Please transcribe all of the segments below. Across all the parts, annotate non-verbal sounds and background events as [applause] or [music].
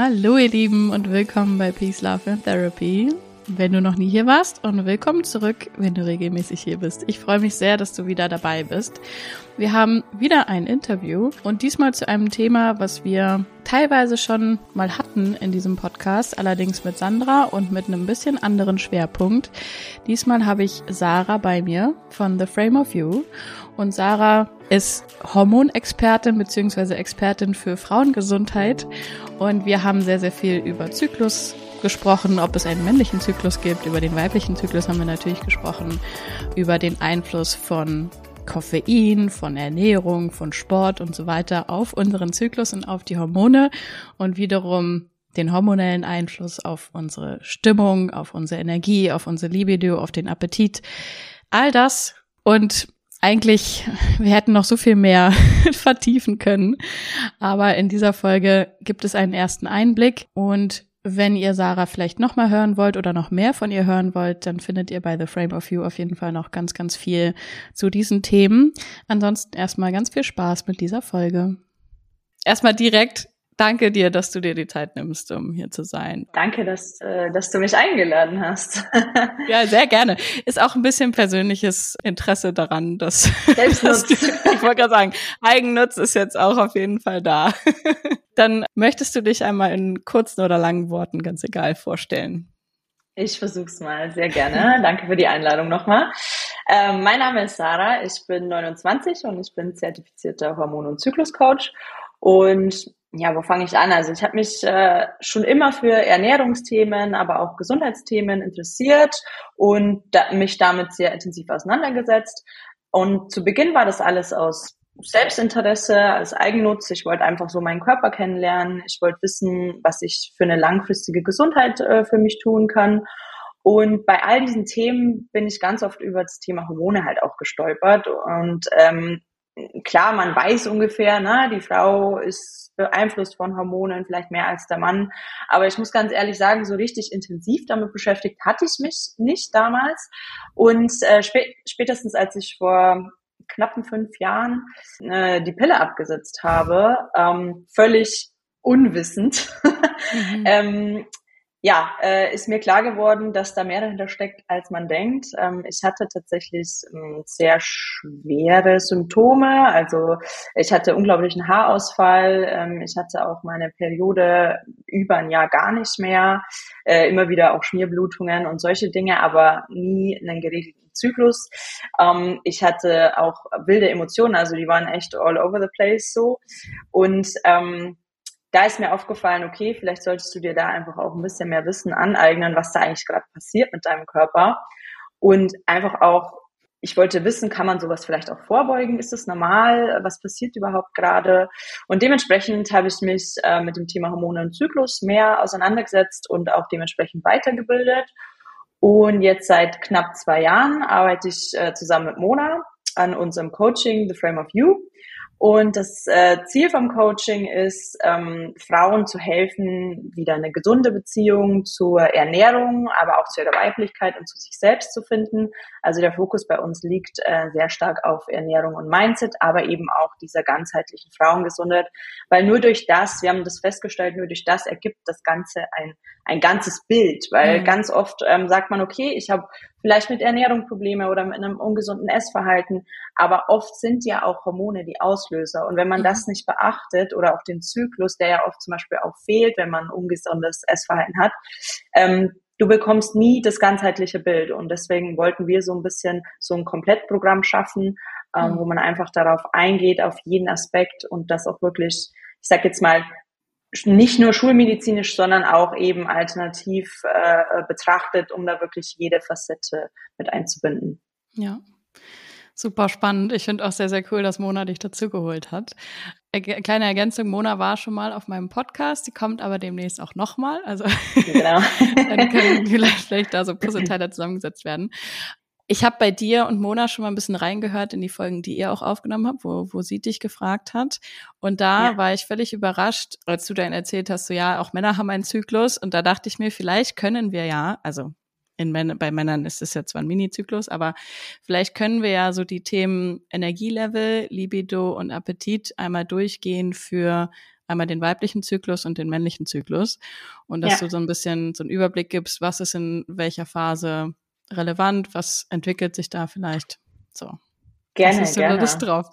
Hallo ihr Lieben und willkommen bei Peace, Love and Therapy. Wenn du noch nie hier warst und willkommen zurück, wenn du regelmäßig hier bist. Ich freue mich sehr, dass du wieder dabei bist. Wir haben wieder ein Interview und diesmal zu einem Thema, was wir teilweise schon mal hatten in diesem Podcast, allerdings mit Sandra und mit einem bisschen anderen Schwerpunkt. Diesmal habe ich Sarah bei mir von The Frame of You und Sarah ist Hormonexpertin bzw. Expertin für Frauengesundheit und wir haben sehr, sehr viel über Zyklus gesprochen, ob es einen männlichen Zyklus gibt. Über den weiblichen Zyklus haben wir natürlich gesprochen. Über den Einfluss von Koffein, von Ernährung, von Sport und so weiter auf unseren Zyklus und auf die Hormone und wiederum den hormonellen Einfluss auf unsere Stimmung, auf unsere Energie, auf unsere Libido, auf den Appetit. All das und eigentlich, [laughs] wir hätten noch so viel mehr [laughs] vertiefen können. Aber in dieser Folge gibt es einen ersten Einblick und wenn ihr Sarah vielleicht noch mal hören wollt oder noch mehr von ihr hören wollt, dann findet ihr bei The Frame of You auf jeden Fall noch ganz, ganz viel zu diesen Themen. Ansonsten erstmal ganz viel Spaß mit dieser Folge. Erstmal direkt danke dir, dass du dir die Zeit nimmst, um hier zu sein. Danke, dass, äh, dass du mich eingeladen hast. [laughs] ja, sehr gerne. Ist auch ein bisschen persönliches Interesse daran, dass, [laughs] Selbstnutz. dass [laughs] du, ich wollte gerade sagen, Eigennutz ist jetzt auch auf jeden Fall da. Dann möchtest du dich einmal in kurzen oder langen Worten, ganz egal, vorstellen. Ich versuch's mal, sehr gerne. Danke für die Einladung nochmal. Ähm, mein Name ist Sarah, ich bin 29 und ich bin zertifizierter Hormon- und Zykluscoach. Und ja, wo fange ich an? Also ich habe mich äh, schon immer für Ernährungsthemen, aber auch Gesundheitsthemen interessiert und da, mich damit sehr intensiv auseinandergesetzt. Und zu Beginn war das alles aus Selbstinteresse, als Eigennutz. Ich wollte einfach so meinen Körper kennenlernen. Ich wollte wissen, was ich für eine langfristige Gesundheit äh, für mich tun kann. Und bei all diesen Themen bin ich ganz oft über das Thema Hormone halt auch gestolpert. Und ähm, klar, man weiß ungefähr, ne, die Frau ist beeinflusst von Hormonen, vielleicht mehr als der Mann. Aber ich muss ganz ehrlich sagen, so richtig intensiv damit beschäftigt hatte ich mich nicht damals. Und äh, spä spätestens als ich vor knappen fünf Jahren äh, die Pille abgesetzt habe, ähm, völlig unwissend, [laughs] mhm. ähm, ja, äh, ist mir klar geworden, dass da mehr dahinter steckt, als man denkt. Ähm, ich hatte tatsächlich ähm, sehr schwere Symptome. Also ich hatte unglaublichen Haarausfall. Ähm, ich hatte auch meine Periode über ein Jahr gar nicht mehr. Äh, immer wieder auch Schmierblutungen und solche Dinge, aber nie einen geregelten Zyklus. Ähm, ich hatte auch wilde Emotionen, also die waren echt all over the place so. Und ähm, da ist mir aufgefallen, okay, vielleicht solltest du dir da einfach auch ein bisschen mehr Wissen aneignen, was da eigentlich gerade passiert mit deinem Körper. Und einfach auch, ich wollte wissen, kann man sowas vielleicht auch vorbeugen? Ist es normal? Was passiert überhaupt gerade? Und dementsprechend habe ich mich äh, mit dem Thema Hormone und Zyklus mehr auseinandergesetzt und auch dementsprechend weitergebildet. Und jetzt seit knapp zwei Jahren arbeite ich äh, zusammen mit Mona an unserem Coaching The Frame of You. Und das äh, Ziel vom Coaching ist, ähm, Frauen zu helfen, wieder eine gesunde Beziehung zur Ernährung, aber auch zu ihrer Weiblichkeit und zu sich selbst zu finden. Also der Fokus bei uns liegt äh, sehr stark auf Ernährung und Mindset, aber eben auch dieser ganzheitlichen Frauengesundheit, weil nur durch das, wir haben das festgestellt, nur durch das ergibt das Ganze ein, ein ganzes Bild, weil mhm. ganz oft ähm, sagt man, okay, ich habe vielleicht mit Ernährung Probleme oder mit einem ungesunden Essverhalten. Aber oft sind ja auch Hormone die Auslöser. Und wenn man mhm. das nicht beachtet oder auch den Zyklus, der ja oft zum Beispiel auch fehlt, wenn man ein ungesundes Essverhalten hat, ähm, du bekommst nie das ganzheitliche Bild. Und deswegen wollten wir so ein bisschen so ein Komplettprogramm schaffen, ähm, mhm. wo man einfach darauf eingeht, auf jeden Aspekt und das auch wirklich, ich sag jetzt mal, nicht nur schulmedizinisch, sondern auch eben alternativ äh, betrachtet, um da wirklich jede Facette mit einzubinden. Ja. Super spannend. Ich finde auch sehr, sehr cool, dass Mona dich dazugeholt hat. Kleine Ergänzung, Mona war schon mal auf meinem Podcast, die kommt aber demnächst auch nochmal. Also genau. [laughs] dann können vielleicht, vielleicht da so Puzzleteile zusammengesetzt werden. Ich habe bei dir und Mona schon mal ein bisschen reingehört in die Folgen, die ihr auch aufgenommen habt, wo, wo sie dich gefragt hat. Und da ja. war ich völlig überrascht, als du dann erzählt hast, so ja, auch Männer haben einen Zyklus. Und da dachte ich mir, vielleicht können wir ja, also in bei Männern ist es ja zwar ein Mini-Zyklus, aber vielleicht können wir ja so die Themen Energielevel, Libido und Appetit einmal durchgehen für einmal den weiblichen Zyklus und den männlichen Zyklus und dass Ja. du so ein bisschen so einen Überblick gibst, was ist in welcher Phase relevant, was entwickelt sich da vielleicht. So. Gerne, Hast du gerne. Lust drauf?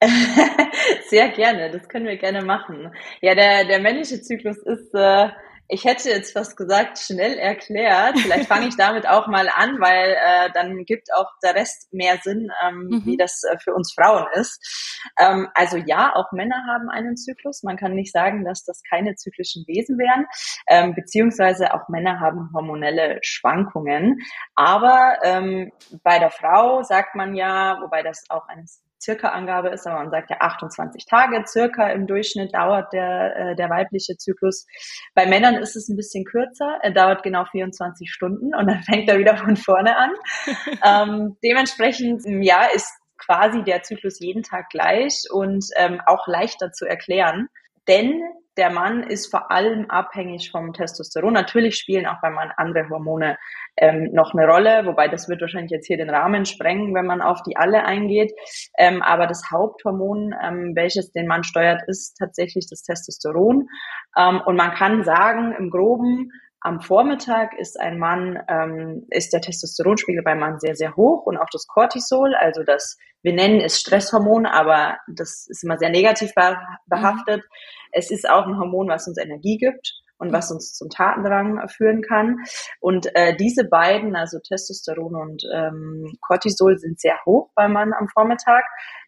[laughs] Sehr gerne, das können wir gerne machen. Ja, der, der männliche Zyklus ist, äh, ich hätte jetzt fast gesagt, schnell erklärt. Vielleicht fange ich damit auch mal an, weil äh, dann gibt auch der Rest mehr Sinn, ähm, Mhm. wie das äh, für uns Frauen ist. Ähm, also ja, auch Männer haben einen Zyklus. Man kann nicht sagen, dass das keine zyklischen Wesen wären, ähm, beziehungsweise auch Männer haben hormonelle Schwankungen. Aber ähm, bei der Frau sagt man ja, wobei das auch eine circa Angabe ist, aber man sagt ja 28 Tage circa im Durchschnitt dauert der, äh, der weibliche Zyklus. Bei Männern ist es ein bisschen kürzer, er dauert genau 24 Stunden und dann [laughs] fängt er wieder von vorne an. [laughs] ähm, dementsprechend, ja, ist quasi der Zyklus jeden Tag gleich und ähm, auch leichter zu erklären, denn der Mann ist vor allem abhängig vom Testosteron. Natürlich spielen auch beim Mann andere Hormone ähm, noch eine Rolle, wobei das wird wahrscheinlich jetzt hier den Rahmen sprengen, wenn man auf die alle eingeht. Ähm, aber das Haupthormon, ähm, welches den Mann steuert, ist tatsächlich das Testosteron. Ähm, und man kann sagen, im Groben, am Vormittag ist ein Mann, ähm, ist der Testosteronspiegel beim Mann sehr, sehr hoch und auch das Cortisol, also das, wir nennen es Stresshormon, aber das ist immer sehr negativ behaftet. Es ist auch ein Hormon, was uns Energie gibt und was uns zum Tatendrang führen kann. Und äh, diese beiden, also Testosteron und ähm, Cortisol, sind sehr hoch beim Mann am Vormittag.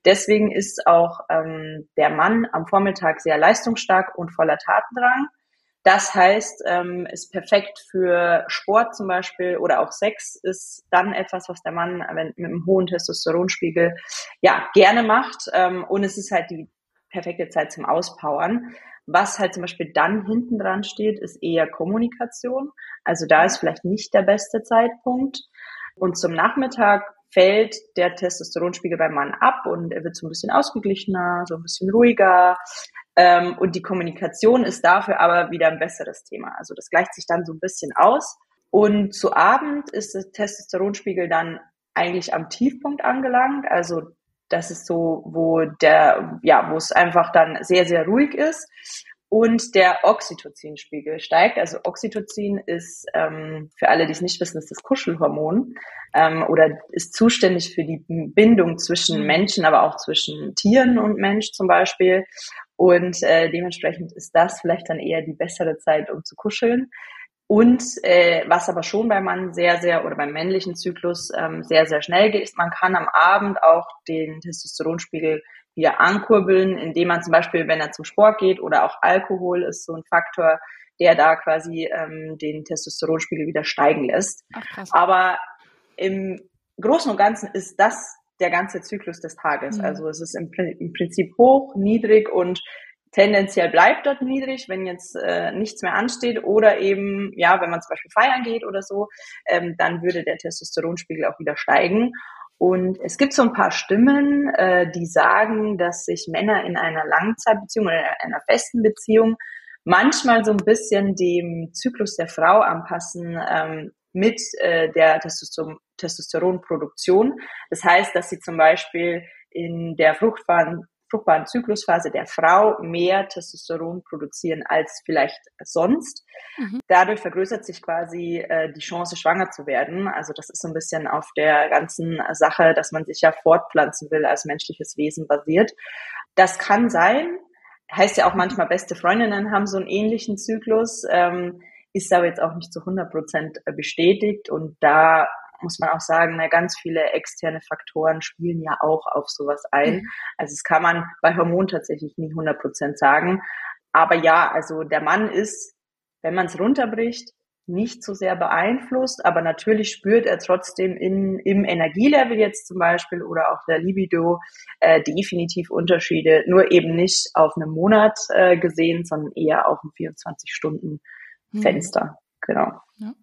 Deswegen ist auch ähm, der Mann am Vormittag sehr leistungsstark und voller Tatendrang. Das heißt, ähm, ist perfekt für Sport zum Beispiel oder auch Sex ist dann etwas, was der Mann mit einem hohen Testosteronspiegel ja gerne macht. Ähm, und es ist halt die perfekte Zeit zum Auspowern. Was halt zum Beispiel dann hinten dran steht, ist eher Kommunikation. Also da ist vielleicht nicht der beste Zeitpunkt. Und zum Nachmittag fällt der Testosteronspiegel beim Mann ab und er wird so ein bisschen ausgeglichener, so ein bisschen ruhiger. Ähm, und die Kommunikation ist dafür aber wieder ein besseres Thema. Also das gleicht sich dann so ein bisschen aus. Und zu Abend ist der Testosteronspiegel dann eigentlich am Tiefpunkt angelangt. Also das ist so, wo der, ja, wo es einfach dann sehr, sehr ruhig ist und der Oxytocinspiegel steigt. Also Oxytocin ist, ähm, für alle, die es nicht wissen, ist das Kuschelhormon ähm, oder ist zuständig für die Bindung zwischen Mhm. Menschen, aber auch zwischen Tieren und Mensch zum Beispiel. Und äh, dementsprechend ist das vielleicht dann eher die bessere Zeit, um zu kuscheln. Und äh, was aber schon beim Mann sehr, sehr oder beim männlichen Zyklus ähm, sehr, sehr schnell geht, ist, man kann am Abend auch den Testosteronspiegel wieder ankurbeln, indem man zum Beispiel, wenn er zum Sport geht oder auch Alkohol ist so ein Faktor, der da quasi ähm, den Testosteronspiegel wieder steigen lässt. Ach. Aber im Großen und Ganzen ist das der ganze Zyklus des Tages. Mhm. Also es ist im, im Prinzip hoch, niedrig und tendenziell bleibt dort niedrig, wenn jetzt äh, nichts mehr ansteht oder eben, ja, wenn man zum Beispiel feiern geht oder so, ähm, dann würde der Testosteronspiegel auch wieder steigen. Und es gibt so ein paar Stimmen, äh, die sagen, dass sich Männer in einer Langzeitbeziehung oder in einer festen Beziehung manchmal so ein bisschen dem Zyklus der Frau anpassen ähm, mit äh, der Testosteron Testosteronproduktion. Das heißt, dass sie zum Beispiel in der fruchtbaren, fruchtbaren Zyklusphase der Frau mehr Testosteron produzieren als vielleicht sonst. Mhm. Dadurch vergrößert sich quasi äh, die Chance, schwanger zu werden. Also das ist so ein bisschen auf der ganzen Sache, dass man sich ja fortpflanzen will als menschliches Wesen basiert. Das kann sein. Heißt ja auch manchmal, beste Freundinnen haben so einen ähnlichen Zyklus, ähm, ist aber jetzt auch nicht zu 100 Prozent bestätigt. Und da muss man auch sagen, na, ganz viele externe Faktoren spielen ja auch auf sowas ein. Mhm. Also das kann man bei Hormonen tatsächlich nie 100 Prozent sagen. Aber ja, also der Mann ist, wenn man es runterbricht, nicht so sehr beeinflusst, aber natürlich spürt er trotzdem in, im Energielevel jetzt zum Beispiel oder auch der Libido äh, definitiv Unterschiede, nur eben nicht auf einen Monat äh, gesehen, sondern eher auf ein 24-Stunden-Fenster. Mhm. Genau. Ja.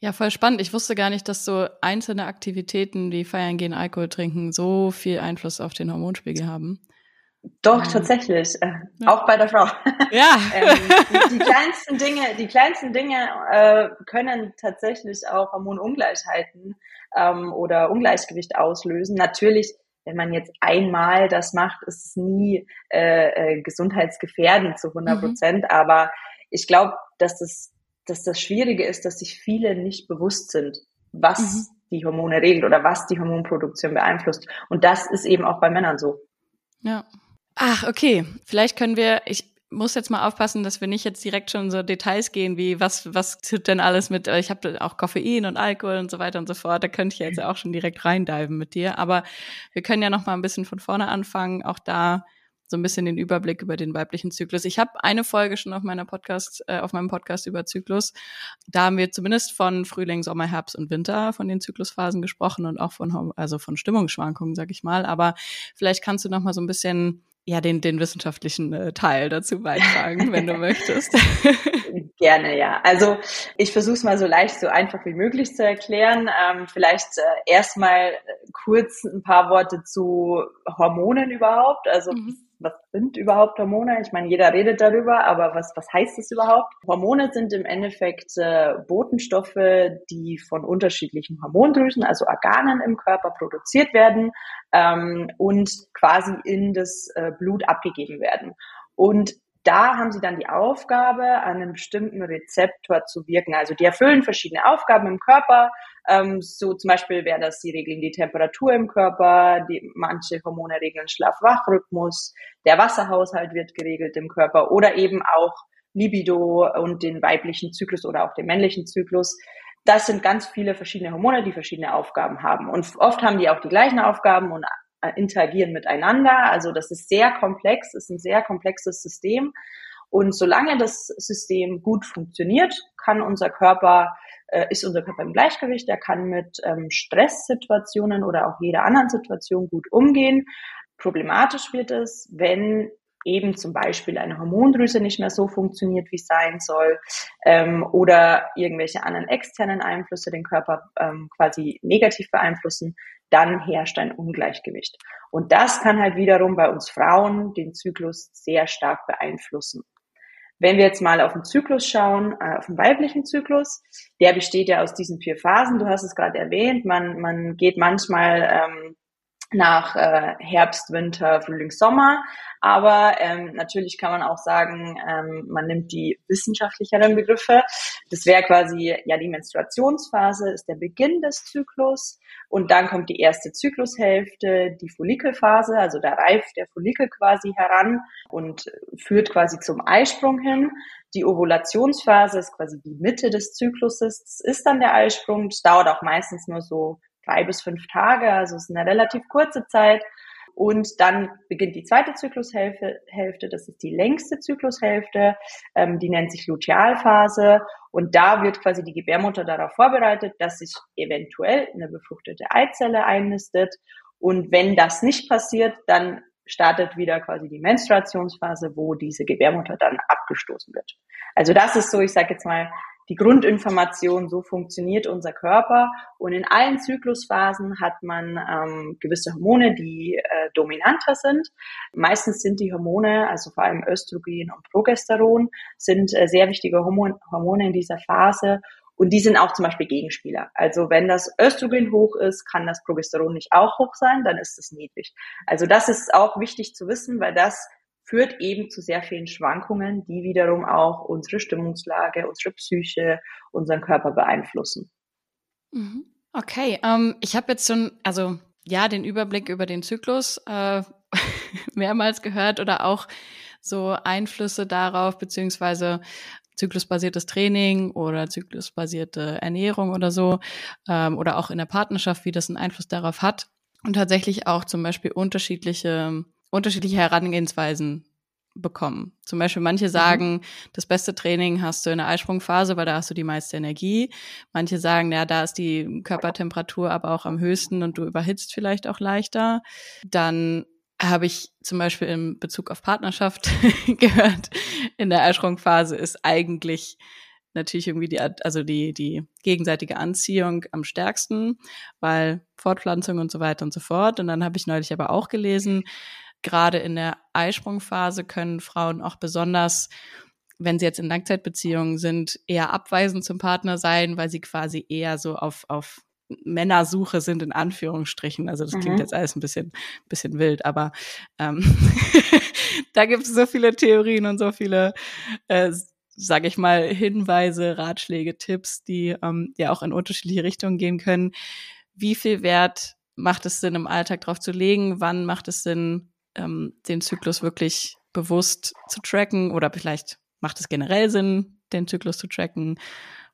Ja, voll spannend. Ich wusste gar nicht, dass so einzelne Aktivitäten wie Feiern gehen, Alkohol trinken so viel Einfluss auf den Hormonspiegel haben. Doch, Ähm, tatsächlich. Äh, ja. Auch bei der Frau. [laughs] Ja. [laughs] ähm, die, die kleinsten Dinge, die kleinsten Dinge äh, können tatsächlich auch Hormonungleichheiten ähm, oder Ungleichgewicht auslösen. Natürlich wenn man jetzt einmal das macht, ist es nie äh, äh, gesundheitsgefährdend zu 100 Prozent. Mhm. Aber ich glaube, dass das, dass das Schwierige ist, dass sich viele nicht bewusst sind, was mhm. die Hormone regelt oder was die Hormonproduktion beeinflusst. Und das ist eben auch bei Männern so. Ja. Ach, okay. Vielleicht können wir, ich, muss jetzt mal aufpassen, dass wir nicht jetzt direkt schon so Details gehen, wie was, was tut denn alles mit, ich habe auch Koffein und Alkohol und so weiter und so fort. Da könnte ich jetzt auch schon direkt reindiven mit dir. Aber wir können ja noch mal ein bisschen von vorne anfangen, auch da so ein bisschen den Überblick über den weiblichen Zyklus. Ich habe eine Folge schon auf meiner Podcast, äh, auf meinem Podcast über Zyklus. Da haben wir zumindest von Frühling, Sommer, Herbst und Winter von den Zyklusphasen gesprochen und auch von also von Stimmungsschwankungen, sag ich mal. Aber vielleicht kannst du noch mal so ein bisschen ja, den, den wissenschaftlichen äh, Teil dazu beitragen, wenn du [laughs] möchtest. Gerne, ja. Also ich versuche es mal so leicht, so einfach wie möglich zu erklären. Ähm, vielleicht äh, erstmal kurz ein paar Worte zu Hormonen überhaupt. Also mhm was sind überhaupt Hormone? Ich meine, jeder redet darüber, aber was, was heißt es überhaupt? Hormone sind im Endeffekt äh, Botenstoffe, die von unterschiedlichen Hormondrüsen, also Organen im Körper produziert werden ähm, und quasi in das äh, Blut abgegeben werden. Und da haben sie dann die Aufgabe, an einem bestimmten Rezeptor zu wirken. Also die erfüllen verschiedene Aufgaben im Körper. Ähm, so zum Beispiel wäre das, sie regeln die Temperatur im Körper, die, manche Hormone regeln Schlaf-Wach-Rhythmus, der Wasserhaushalt wird geregelt im Körper oder eben auch Libido und den weiblichen Zyklus oder auch den männlichen Zyklus. Das sind ganz viele verschiedene Hormone, die verschiedene Aufgaben haben. Und oft haben die auch die gleichen Aufgaben und interagieren miteinander. Also das ist sehr komplex, ist ein sehr komplexes System. Und solange das System gut funktioniert, kann unser Körper, äh, ist unser Körper im Gleichgewicht, er kann mit ähm, Stresssituationen oder auch jeder anderen Situation gut umgehen. Problematisch wird es, wenn eben zum Beispiel eine Hormondrüse nicht mehr so funktioniert, wie es sein soll, ähm, oder irgendwelche anderen externen Einflüsse den Körper ähm, quasi negativ beeinflussen, dann herrscht ein Ungleichgewicht. Und das kann halt wiederum bei uns Frauen den Zyklus sehr stark beeinflussen. Wenn wir jetzt mal auf den Zyklus schauen, äh, auf den weiblichen Zyklus, der besteht ja aus diesen vier Phasen. Du hast es gerade erwähnt. Man, man geht manchmal ähm, nach äh, Herbst, Winter, Frühling, Sommer. Aber ähm, natürlich kann man auch sagen, ähm, man nimmt die wissenschaftlicheren Begriffe. Das wäre quasi ja die Menstruationsphase, ist der Beginn des Zyklus. Und dann kommt die erste Zyklushälfte, die Follikelphase, also da reift der Follikel quasi heran und führt quasi zum Eisprung hin. Die Ovulationsphase ist quasi die Mitte des Zykluses. Das ist dann der Eisprung. Das dauert auch meistens nur so drei bis fünf Tage, also es ist eine relativ kurze Zeit. Und dann beginnt die zweite Zyklushälfte, Hälfte, das ist die längste Zyklushälfte, ähm, die nennt sich Lutealphase. Und da wird quasi die Gebärmutter darauf vorbereitet, dass sich eventuell eine befruchtete Eizelle einnistet. Und wenn das nicht passiert, dann startet wieder quasi die Menstruationsphase, wo diese Gebärmutter dann abgestoßen wird. Also das ist so, ich sage jetzt mal, die Grundinformation, so funktioniert unser Körper. Und in allen Zyklusphasen hat man ähm, gewisse Hormone, die äh, dominanter sind. Meistens sind die Hormone, also vor allem Östrogen und Progesteron, sind äh, sehr wichtige Hormone, Hormone in dieser Phase. Und die sind auch zum Beispiel Gegenspieler. Also wenn das Östrogen hoch ist, kann das Progesteron nicht auch hoch sein, dann ist es niedrig. Also das ist auch wichtig zu wissen, weil das führt eben zu sehr vielen Schwankungen, die wiederum auch unsere Stimmungslage, unsere Psyche, unseren Körper beeinflussen. Mhm. Okay, ähm, ich habe jetzt schon, also ja, den Überblick über den Zyklus äh, [laughs] mehrmals gehört oder auch so Einflüsse darauf, beziehungsweise zyklusbasiertes Training oder zyklusbasierte Ernährung oder so, ähm, oder auch in der Partnerschaft, wie das einen Einfluss darauf hat. Und tatsächlich auch zum Beispiel unterschiedliche unterschiedliche Herangehensweisen bekommen. Zum Beispiel manche mhm. sagen, mhm. das beste Training hast du in der Eisprungphase, weil da hast du die meiste Energie. Manche sagen, ja, da ist die Körpertemperatur aber auch am höchsten und du überhitzt vielleicht auch leichter. Dann habe ich zum Beispiel in Bezug auf Partnerschaft [laughs] gehört, in der Eisprungphase ist eigentlich natürlich irgendwie die, also die, die gegenseitige Anziehung am stärksten, weil Fortpflanzung und so weiter und so fort. Und dann habe ich neulich aber auch gelesen, gerade in der Eisprungphase können Frauen auch besonders, wenn sie jetzt in Langzeitbeziehungen sind, eher abweisend zum Partner sein, weil sie quasi eher so auf, auf Männersuche sind in Anführungsstrichen. Also das mhm. klingt jetzt alles ein bisschen, bisschen wild, aber ähm, [laughs] da gibt es so viele Theorien und so viele, äh, sage ich mal, Hinweise, Ratschläge, Tipps, die ähm, ja auch in unterschiedliche Richtungen gehen können. Wie viel Wert macht es Sinn, im Alltag drauf zu legen? Wann macht es Sinn, ähm, den Zyklus wirklich bewusst zu tracken? Oder vielleicht macht es generell Sinn, den Zyklus zu tracken?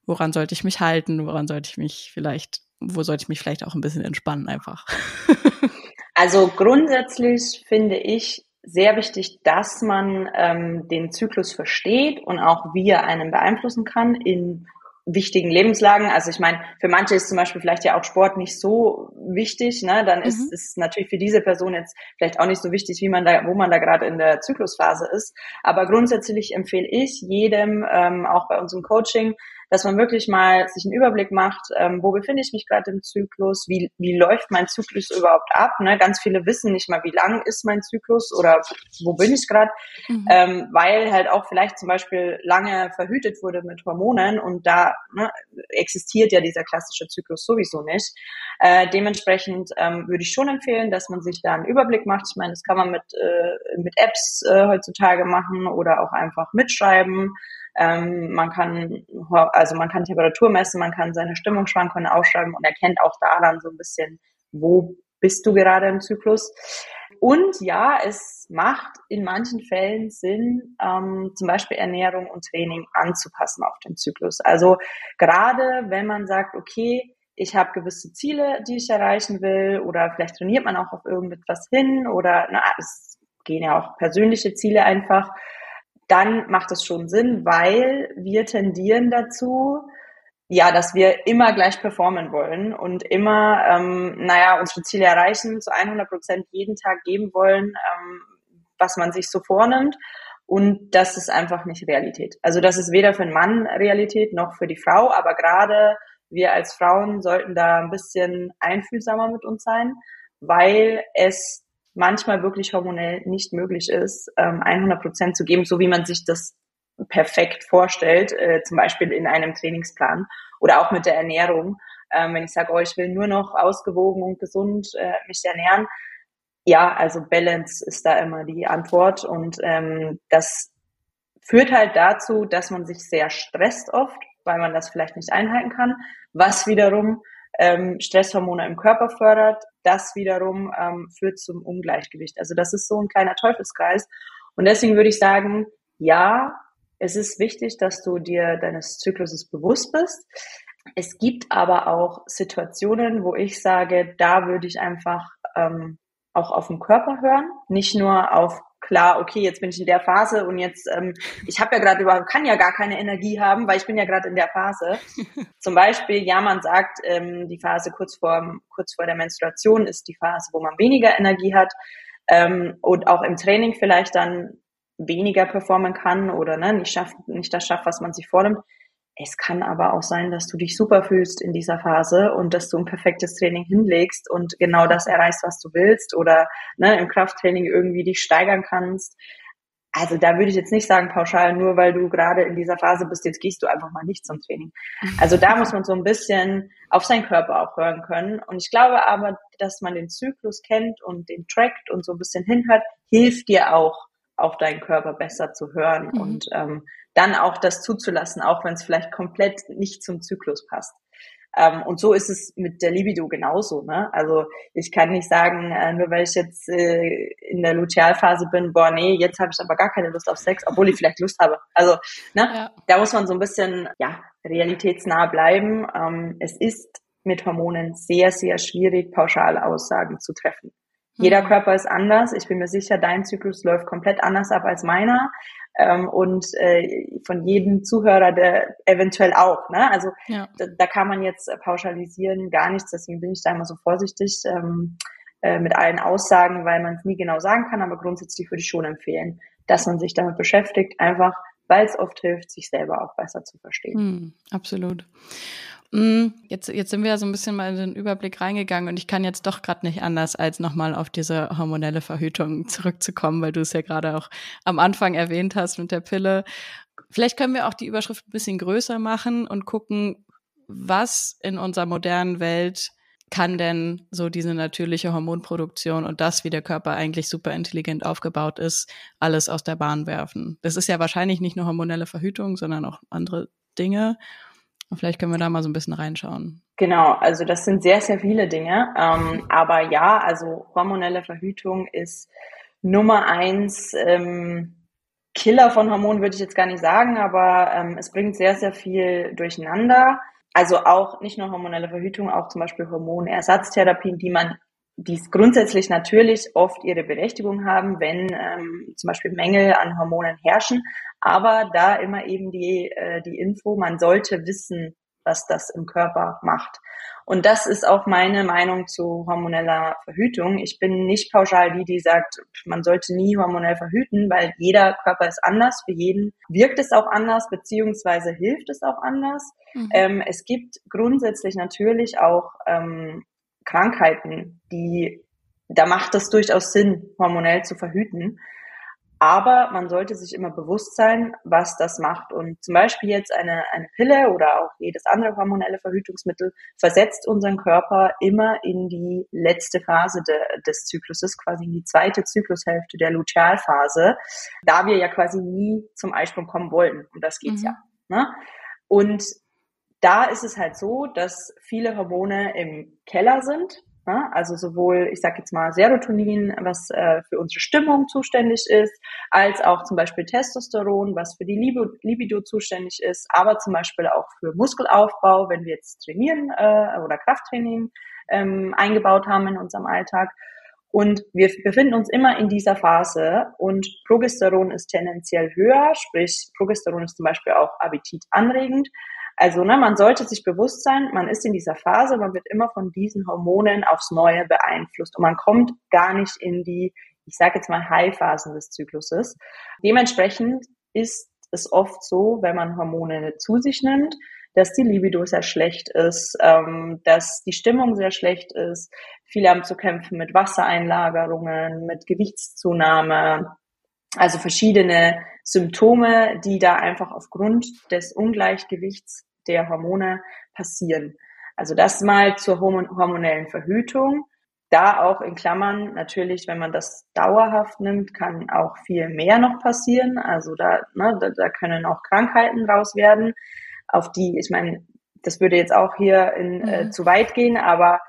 Woran sollte ich mich halten? Woran sollte ich mich vielleicht wo sollte ich mich vielleicht auch ein bisschen entspannen einfach? [laughs] also grundsätzlich finde ich sehr wichtig, dass man ähm, den Zyklus versteht und auch wie er einen beeinflussen kann in wichtigen Lebenslagen. Also ich meine, für manche ist zum Beispiel vielleicht ja auch Sport nicht so wichtig, ne? Dann ist mhm. es natürlich für diese Person jetzt vielleicht auch nicht so wichtig, wie man da, wo man da gerade in der Zyklusphase ist. Aber grundsätzlich empfehle ich jedem, ähm, auch bei unserem Coaching, dass man wirklich mal sich einen Überblick macht, ähm, wo befinde ich mich gerade im Zyklus, wie, wie läuft mein Zyklus überhaupt ab. Ne? Ganz viele wissen nicht mal, wie lang ist mein Zyklus oder wo bin ich gerade, mhm. ähm, weil halt auch vielleicht zum Beispiel lange verhütet wurde mit Hormonen und da ne, existiert ja dieser klassische Zyklus sowieso nicht. Äh, dementsprechend ähm, würde ich schon empfehlen, dass man sich da einen Überblick macht. Ich meine, das kann man mit, äh, mit Apps äh, heutzutage machen oder auch einfach mitschreiben. Ähm, man kann, also man kann Temperatur messen, man kann seine Stimmungsschwankungen ausschreiben und erkennt auch daran so ein bisschen, wo bist du gerade im Zyklus. Und ja, es macht in manchen Fällen Sinn, ähm, zum Beispiel Ernährung und Training anzupassen auf den Zyklus. Also gerade wenn man sagt, okay, ich habe gewisse Ziele, die ich erreichen will, oder vielleicht trainiert man auch auf irgendetwas hin, oder na, es gehen ja auch persönliche Ziele einfach dann macht es schon Sinn, weil wir tendieren dazu, ja, dass wir immer gleich performen wollen und immer, ähm, naja, unsere Ziele erreichen, zu 100 Prozent jeden Tag geben wollen, ähm, was man sich so vornimmt. Und das ist einfach nicht Realität. Also das ist weder für einen Mann Realität noch für die Frau, aber gerade wir als Frauen sollten da ein bisschen einfühlsamer mit uns sein, weil es manchmal wirklich hormonell nicht möglich ist, 100 ähm, Prozent zu geben, so wie man sich das perfekt vorstellt, äh, zum Beispiel in einem Trainingsplan oder auch mit der Ernährung. Ähm, wenn ich sage, oh, ich will nur noch ausgewogen und gesund äh, mich ernähren, ja, also Balance ist da immer die Antwort und ähm, das führt halt dazu, dass man sich sehr stresst oft, weil man das vielleicht nicht einhalten kann, was wiederum ähm, Stresshormone im Körper fördert. Das wiederum ähm, führt zum Ungleichgewicht. Also das ist so ein kleiner Teufelskreis. Und deswegen würde ich sagen, ja, es ist wichtig, dass du dir deines Zykluses bewusst bist. Es gibt aber auch Situationen, wo ich sage, da würde ich einfach ähm, auch auf den Körper hören, nicht nur auf klar, okay, jetzt bin ich in der Phase und jetzt, ähm, ich habe ja gerade überhaupt, kann ja gar keine Energie haben, weil ich bin ja gerade in der Phase. [laughs] Zum Beispiel, ja, man sagt, ähm, die Phase kurz vor, kurz vor der Menstruation ist die Phase, wo man weniger Energie hat ähm, und auch im Training vielleicht dann weniger performen kann oder ne, nicht, schafft, nicht das schafft, was man sich vornimmt. Es kann aber auch sein, dass du dich super fühlst in dieser Phase und dass du ein perfektes Training hinlegst und genau das erreichst, was du willst oder ne, im Krafttraining irgendwie dich steigern kannst. Also da würde ich jetzt nicht sagen pauschal, nur weil du gerade in dieser Phase bist, jetzt gehst du einfach mal nicht zum Training. Also da muss man so ein bisschen auf seinen Körper auch hören können. Und ich glaube aber, dass man den Zyklus kennt und den trackt und so ein bisschen hinhört, hilft dir auch, auf deinen Körper besser zu hören mhm. und ähm, dann auch das zuzulassen, auch wenn es vielleicht komplett nicht zum Zyklus passt. Ähm, und so ist es mit der Libido genauso. Ne? Also ich kann nicht sagen, äh, nur weil ich jetzt äh, in der Lutealphase bin, boah, nee, jetzt habe ich aber gar keine Lust auf Sex, obwohl ich vielleicht Lust habe. Also ne, ja. da muss man so ein bisschen ja realitätsnah bleiben. Ähm, es ist mit Hormonen sehr, sehr schwierig, pauschale Aussagen zu treffen. Jeder mhm. Körper ist anders. Ich bin mir sicher, dein Zyklus läuft komplett anders ab als meiner. Ähm, und äh, von jedem Zuhörer der eventuell auch. Ne? Also ja. da, da, kann man jetzt pauschalisieren gar nichts. Deswegen bin ich da immer so vorsichtig ähm, äh, mit allen Aussagen, weil man es nie genau sagen kann. Aber grundsätzlich würde ich schon empfehlen, dass man sich damit beschäftigt, einfach weil es oft hilft, sich selber auch besser zu verstehen. Hm, absolut. Mm, jetzt, jetzt sind wir ja so ein bisschen mal in den Überblick reingegangen und ich kann jetzt doch gerade nicht anders, als nochmal auf diese hormonelle Verhütung zurückzukommen, weil du es ja gerade auch am Anfang erwähnt hast mit der Pille. Vielleicht können wir auch die Überschrift ein bisschen größer machen und gucken, was in unserer modernen Welt kann denn so diese natürliche Hormonproduktion und das, wie der Körper eigentlich super intelligent aufgebaut ist, alles aus der Bahn werfen? Das ist ja wahrscheinlich nicht nur hormonelle Verhütung, sondern auch andere Dinge. Und vielleicht können wir da mal so ein bisschen reinschauen. Genau, also das sind sehr, sehr viele Dinge. Ähm, aber ja, also hormonelle Verhütung ist Nummer eins ähm, Killer von Hormonen, würde ich jetzt gar nicht sagen, aber ähm, es bringt sehr, sehr viel durcheinander. Also auch nicht nur hormonelle Verhütung, auch zum Beispiel Hormonersatztherapien, die man die grundsätzlich natürlich oft ihre Berechtigung haben, wenn ähm, zum Beispiel Mängel an Hormonen herrschen. Aber da immer eben die, äh, die Info, man sollte wissen, was das im Körper macht. Und das ist auch meine Meinung zu hormoneller Verhütung. Ich bin nicht pauschal die, die sagt, man sollte nie hormonell verhüten, weil jeder Körper ist anders. Für jeden wirkt es auch anders, beziehungsweise hilft es auch anders. Mhm. Ähm, es gibt grundsätzlich natürlich auch ähm, Krankheiten, die, da macht es durchaus Sinn, hormonell zu verhüten. Aber man sollte sich immer bewusst sein, was das macht. Und zum Beispiel jetzt eine, eine Pille oder auch jedes andere hormonelle Verhütungsmittel versetzt unseren Körper immer in die letzte Phase de, des Zykluses, quasi in die zweite Zyklushälfte der Lutealphase, da wir ja quasi nie zum Eisprung kommen wollten. Und das geht's mhm. ja. Ne? Und da ist es halt so, dass viele Hormone im Keller sind. Ne? Also sowohl, ich sage jetzt mal, Serotonin, was äh, für unsere Stimmung zuständig ist, als auch zum Beispiel Testosteron, was für die Libido, Libido zuständig ist, aber zum Beispiel auch für Muskelaufbau, wenn wir jetzt trainieren äh, oder Krafttraining ähm, eingebaut haben in unserem Alltag. Und wir befinden uns immer in dieser Phase und Progesteron ist tendenziell höher, sprich Progesteron ist zum Beispiel auch appetitanregend. Also ne, man sollte sich bewusst sein, man ist in dieser Phase, man wird immer von diesen Hormonen aufs Neue beeinflusst und man kommt gar nicht in die, ich sage jetzt mal, High-Phasen des Zykluses. Dementsprechend ist es oft so, wenn man Hormone zu sich nimmt, dass die Libido sehr schlecht ist, ähm, dass die Stimmung sehr schlecht ist. Viele haben zu kämpfen mit Wassereinlagerungen, mit Gewichtszunahme, also verschiedene Symptome, die da einfach aufgrund des Ungleichgewichts der Hormone passieren. Also das mal zur hormonellen Verhütung. Da auch in Klammern natürlich, wenn man das dauerhaft nimmt, kann auch viel mehr noch passieren. Also da, ne, da, da können auch Krankheiten raus werden, auf die, ich meine, das würde jetzt auch hier in, äh, mhm. zu weit gehen, aber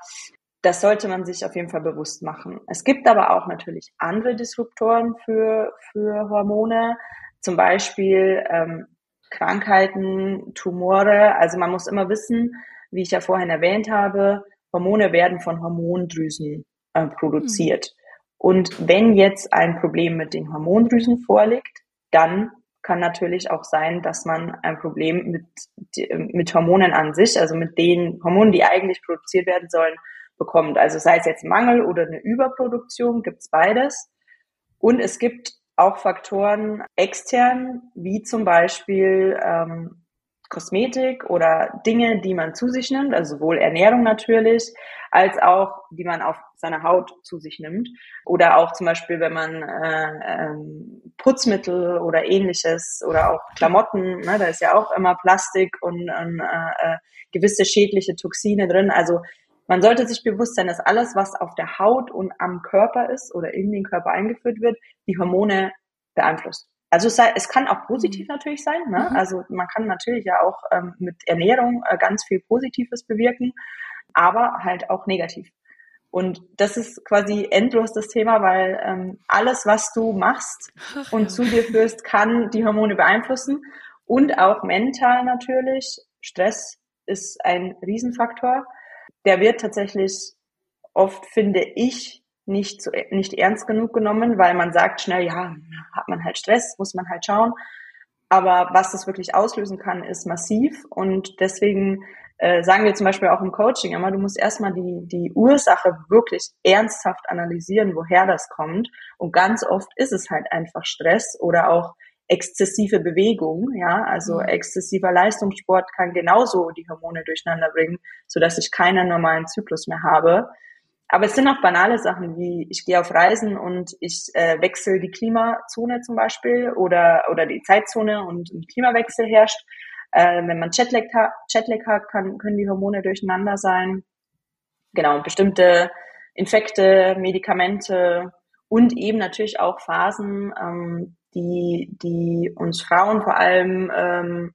das sollte man sich auf jeden Fall bewusst machen. Es gibt aber auch natürlich andere Disruptoren für, für Hormone, zum Beispiel ähm, Krankheiten, Tumore. Also man muss immer wissen, wie ich ja vorhin erwähnt habe, Hormone werden von Hormondrüsen äh, produziert. Mhm. Und wenn jetzt ein Problem mit den Hormondrüsen vorliegt, dann kann natürlich auch sein, dass man ein Problem mit, mit Hormonen an sich, also mit den Hormonen, die eigentlich produziert werden sollen, bekommt. Also sei es jetzt Mangel oder eine Überproduktion, gibt's beides. Und es gibt auch Faktoren extern, wie zum Beispiel ähm, Kosmetik oder Dinge, die man zu sich nimmt, also sowohl Ernährung natürlich, als auch die man auf seiner Haut zu sich nimmt. Oder auch zum Beispiel, wenn man äh, ähm, Putzmittel oder ähnliches oder auch Klamotten, ne, da ist ja auch immer Plastik und, und äh, äh gewisse schädliche Toxine drin. Also man sollte sich bewusst sein, dass alles, was auf der Haut und am Körper ist oder in den Körper eingeführt wird, die Hormone beeinflusst. Also es, sei, es kann auch positiv mhm. natürlich sein. Ne? Mhm. Also man kann natürlich ja auch ähm, mit Ernährung äh, ganz viel Positives bewirken, aber halt auch negativ. Und das ist quasi endlos das Thema, weil ähm, alles, was du machst Ach, und ja. zu dir führst, kann die Hormone beeinflussen und auch mental natürlich. Stress ist ein Riesenfaktor der wird tatsächlich oft, finde ich, nicht, so, nicht ernst genug genommen, weil man sagt schnell, ja, hat man halt Stress, muss man halt schauen. Aber was das wirklich auslösen kann, ist massiv. Und deswegen äh, sagen wir zum Beispiel auch im Coaching immer, du musst erstmal die, die Ursache wirklich ernsthaft analysieren, woher das kommt. Und ganz oft ist es halt einfach Stress oder auch exzessive Bewegung, ja, also mhm. exzessiver Leistungssport kann genauso die Hormone durcheinander bringen, so dass ich keinen normalen Zyklus mehr habe. Aber es sind auch banale Sachen wie ich gehe auf Reisen und ich äh, wechsle die Klimazone zum Beispiel oder oder die Zeitzone und ein Klimawechsel herrscht. Äh, wenn man Jetlag, ha Jetlag hat, kann, können die Hormone durcheinander sein. Genau, bestimmte Infekte, Medikamente und eben natürlich auch Phasen, ähm, die, die uns Frauen vor allem ähm,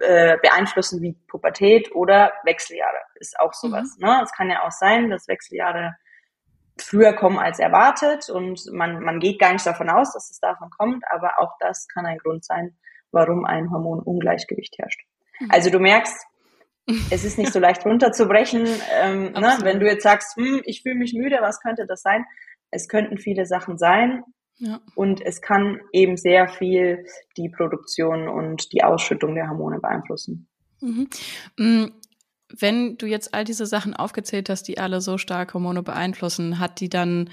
äh, beeinflussen wie Pubertät oder Wechseljahre. Ist auch sowas. Mhm. Ne? Es kann ja auch sein, dass Wechseljahre früher kommen als erwartet und man, man geht gar nicht davon aus, dass es davon kommt, aber auch das kann ein Grund sein, warum ein Hormonungleichgewicht herrscht. Mhm. Also du merkst, es ist nicht so leicht [laughs] runterzubrechen. Ähm, ne? Wenn du jetzt sagst, hm, ich fühle mich müde, was könnte das sein? Es könnten viele Sachen sein. Ja. Und es kann eben sehr viel die Produktion und die Ausschüttung der Hormone beeinflussen. Mhm. Mm, wenn du jetzt all diese Sachen aufgezählt hast, die alle so stark Hormone beeinflussen, hat die dann,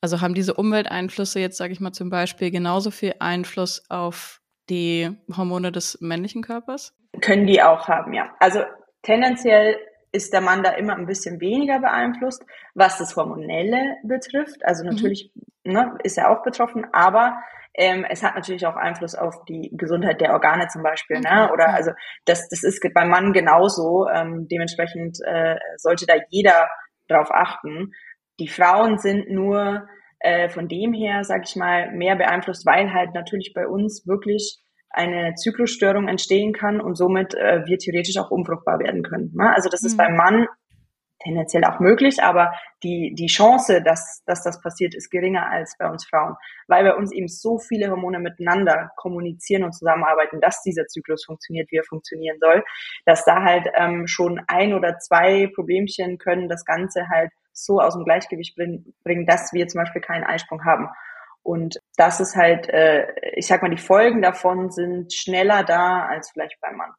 also haben diese Umwelteinflüsse jetzt, sage ich mal zum Beispiel, genauso viel Einfluss auf die Hormone des männlichen Körpers? Können die auch haben, ja. Also tendenziell ist der Mann da immer ein bisschen weniger beeinflusst, was das Hormonelle betrifft. Also mhm. natürlich mhm. ne, ist er auch betroffen, aber ähm, es hat natürlich auch Einfluss auf die Gesundheit der Organe zum Beispiel. Ne? Ne? Oder also das, das ist beim Mann genauso. Ähm, dementsprechend äh, sollte da jeder drauf achten. Die Frauen sind nur äh, von dem her, sag ich mal, mehr beeinflusst, weil halt natürlich bei uns wirklich eine Zyklusstörung entstehen kann und somit äh, wir theoretisch auch unfruchtbar werden können. Ne? Also das mhm. ist beim Mann tendenziell auch möglich, aber die, die Chance, dass, dass das passiert, ist geringer als bei uns Frauen, weil bei uns eben so viele Hormone miteinander kommunizieren und zusammenarbeiten, dass dieser Zyklus funktioniert, wie er funktionieren soll, dass da halt ähm, schon ein oder zwei Problemchen können das Ganze halt so aus dem Gleichgewicht bringen, bringen dass wir zum Beispiel keinen Eisprung haben. Und das ist halt, äh, ich sag mal, die Folgen davon sind schneller da als vielleicht beim Mann.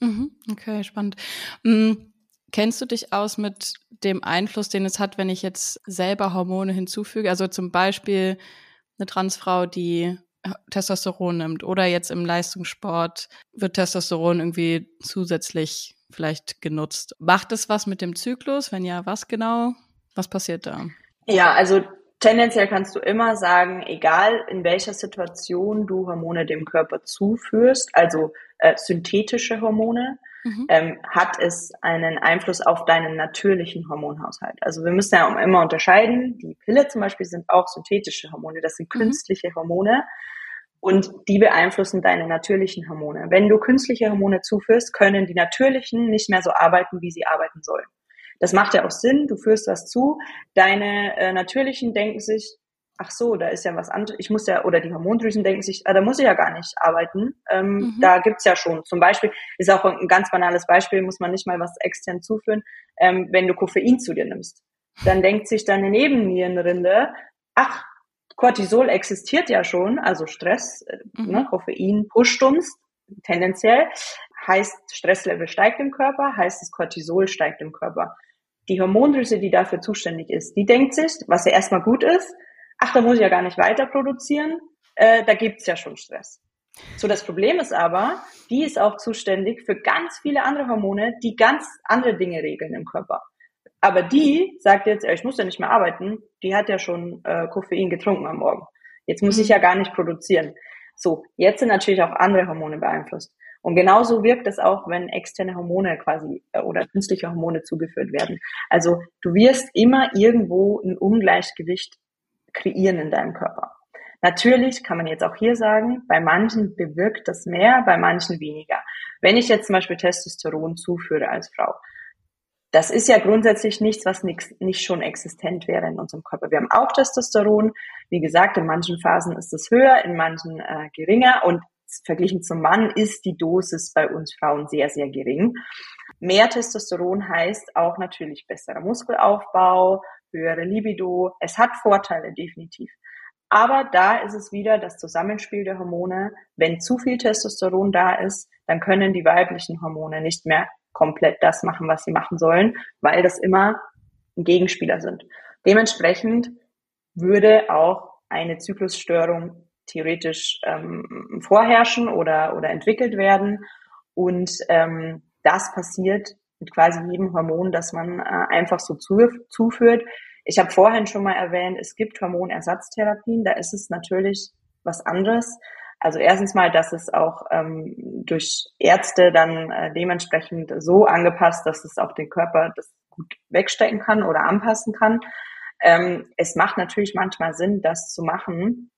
Mhm, okay, spannend. Mhm. Kennst du dich aus mit dem Einfluss, den es hat, wenn ich jetzt selber Hormone hinzufüge? Also zum Beispiel eine Transfrau, die Testosteron nimmt oder jetzt im Leistungssport wird Testosteron irgendwie zusätzlich vielleicht genutzt. Macht es was mit dem Zyklus? Wenn ja, was genau? Was passiert da? Ja, also tendenziell kannst du immer sagen, egal in welcher Situation du Hormone dem Körper zuführst, also äh, synthetische Hormone, mhm. ähm, hat es einen Einfluss auf deinen natürlichen Hormonhaushalt. Also wir müssen ja immer unterscheiden. Die Pille zum Beispiel sind auch synthetische Hormone, das sind mhm. künstliche Hormone. Und die beeinflussen deine natürlichen Hormone. Wenn du künstliche Hormone zuführst, können die natürlichen nicht mehr so arbeiten, wie sie arbeiten sollen. Das macht ja auch Sinn, du führst das zu. Deine äh, natürlichen denken sich, ach so, da ist ja was anderes, ich muss ja, oder die Hormondrüsen denken sich, ah, da muss ich ja gar nicht arbeiten. Ähm, mhm. Da gibt's ja schon. Zum Beispiel, ist auch ein ganz banales Beispiel, muss man nicht mal was extern zuführen, ähm, wenn du Koffein zu dir nimmst. Dann denkt sich deine Nebennierenrinde, ach, Cortisol existiert ja schon, also Stress, äh, mhm. ne, Koffein pusht uns tendenziell, heißt Stresslevel steigt im Körper, heißt das Cortisol steigt im Körper. Die Hormondrüse, die dafür zuständig ist, die denkt sich, was ja erstmal gut ist, ach, da muss ich ja gar nicht weiter produzieren, äh, da gibt's ja schon Stress. So, das Problem ist aber, die ist auch zuständig für ganz viele andere Hormone, die ganz andere Dinge regeln im Körper. Aber die sagt jetzt, ich muss ja nicht mehr arbeiten, die hat ja schon äh, Koffein getrunken am Morgen. Jetzt muss ich mhm. ja gar nicht produzieren. So, jetzt sind natürlich auch andere Hormone beeinflusst. Und genauso wirkt es auch, wenn externe Hormone quasi äh, oder künstliche Hormone zugeführt werden. Also du wirst immer irgendwo ein Ungleichgewicht kreieren in deinem Körper. Natürlich kann man jetzt auch hier sagen, bei manchen bewirkt das mehr, bei manchen weniger. Wenn ich jetzt zum Beispiel Testosteron zuführe als Frau, das ist ja grundsätzlich nichts, was nicht, nicht schon existent wäre in unserem Körper. Wir haben auch Testosteron. Wie gesagt, in manchen Phasen ist es höher, in manchen äh, geringer. Und verglichen zum Mann ist die Dosis bei uns Frauen sehr, sehr gering. Mehr Testosteron heißt auch natürlich besserer Muskelaufbau, höhere Libido. Es hat Vorteile, definitiv. Aber da ist es wieder das Zusammenspiel der Hormone. Wenn zu viel Testosteron da ist, dann können die weiblichen Hormone nicht mehr komplett das machen, was sie machen sollen, weil das immer Gegenspieler sind. Dementsprechend würde auch eine Zyklusstörung theoretisch ähm, vorherrschen oder, oder entwickelt werden. Und ähm, das passiert mit quasi jedem Hormon, das man äh, einfach so zu, zuführt. Ich habe vorhin schon mal erwähnt, es gibt Hormonersatztherapien, da ist es natürlich was anderes. Also erstens mal, dass es auch ähm, durch Ärzte dann äh, dementsprechend so angepasst, dass es auch den Körper das gut wegstecken kann oder anpassen kann. Ähm, es macht natürlich manchmal Sinn, das zu machen,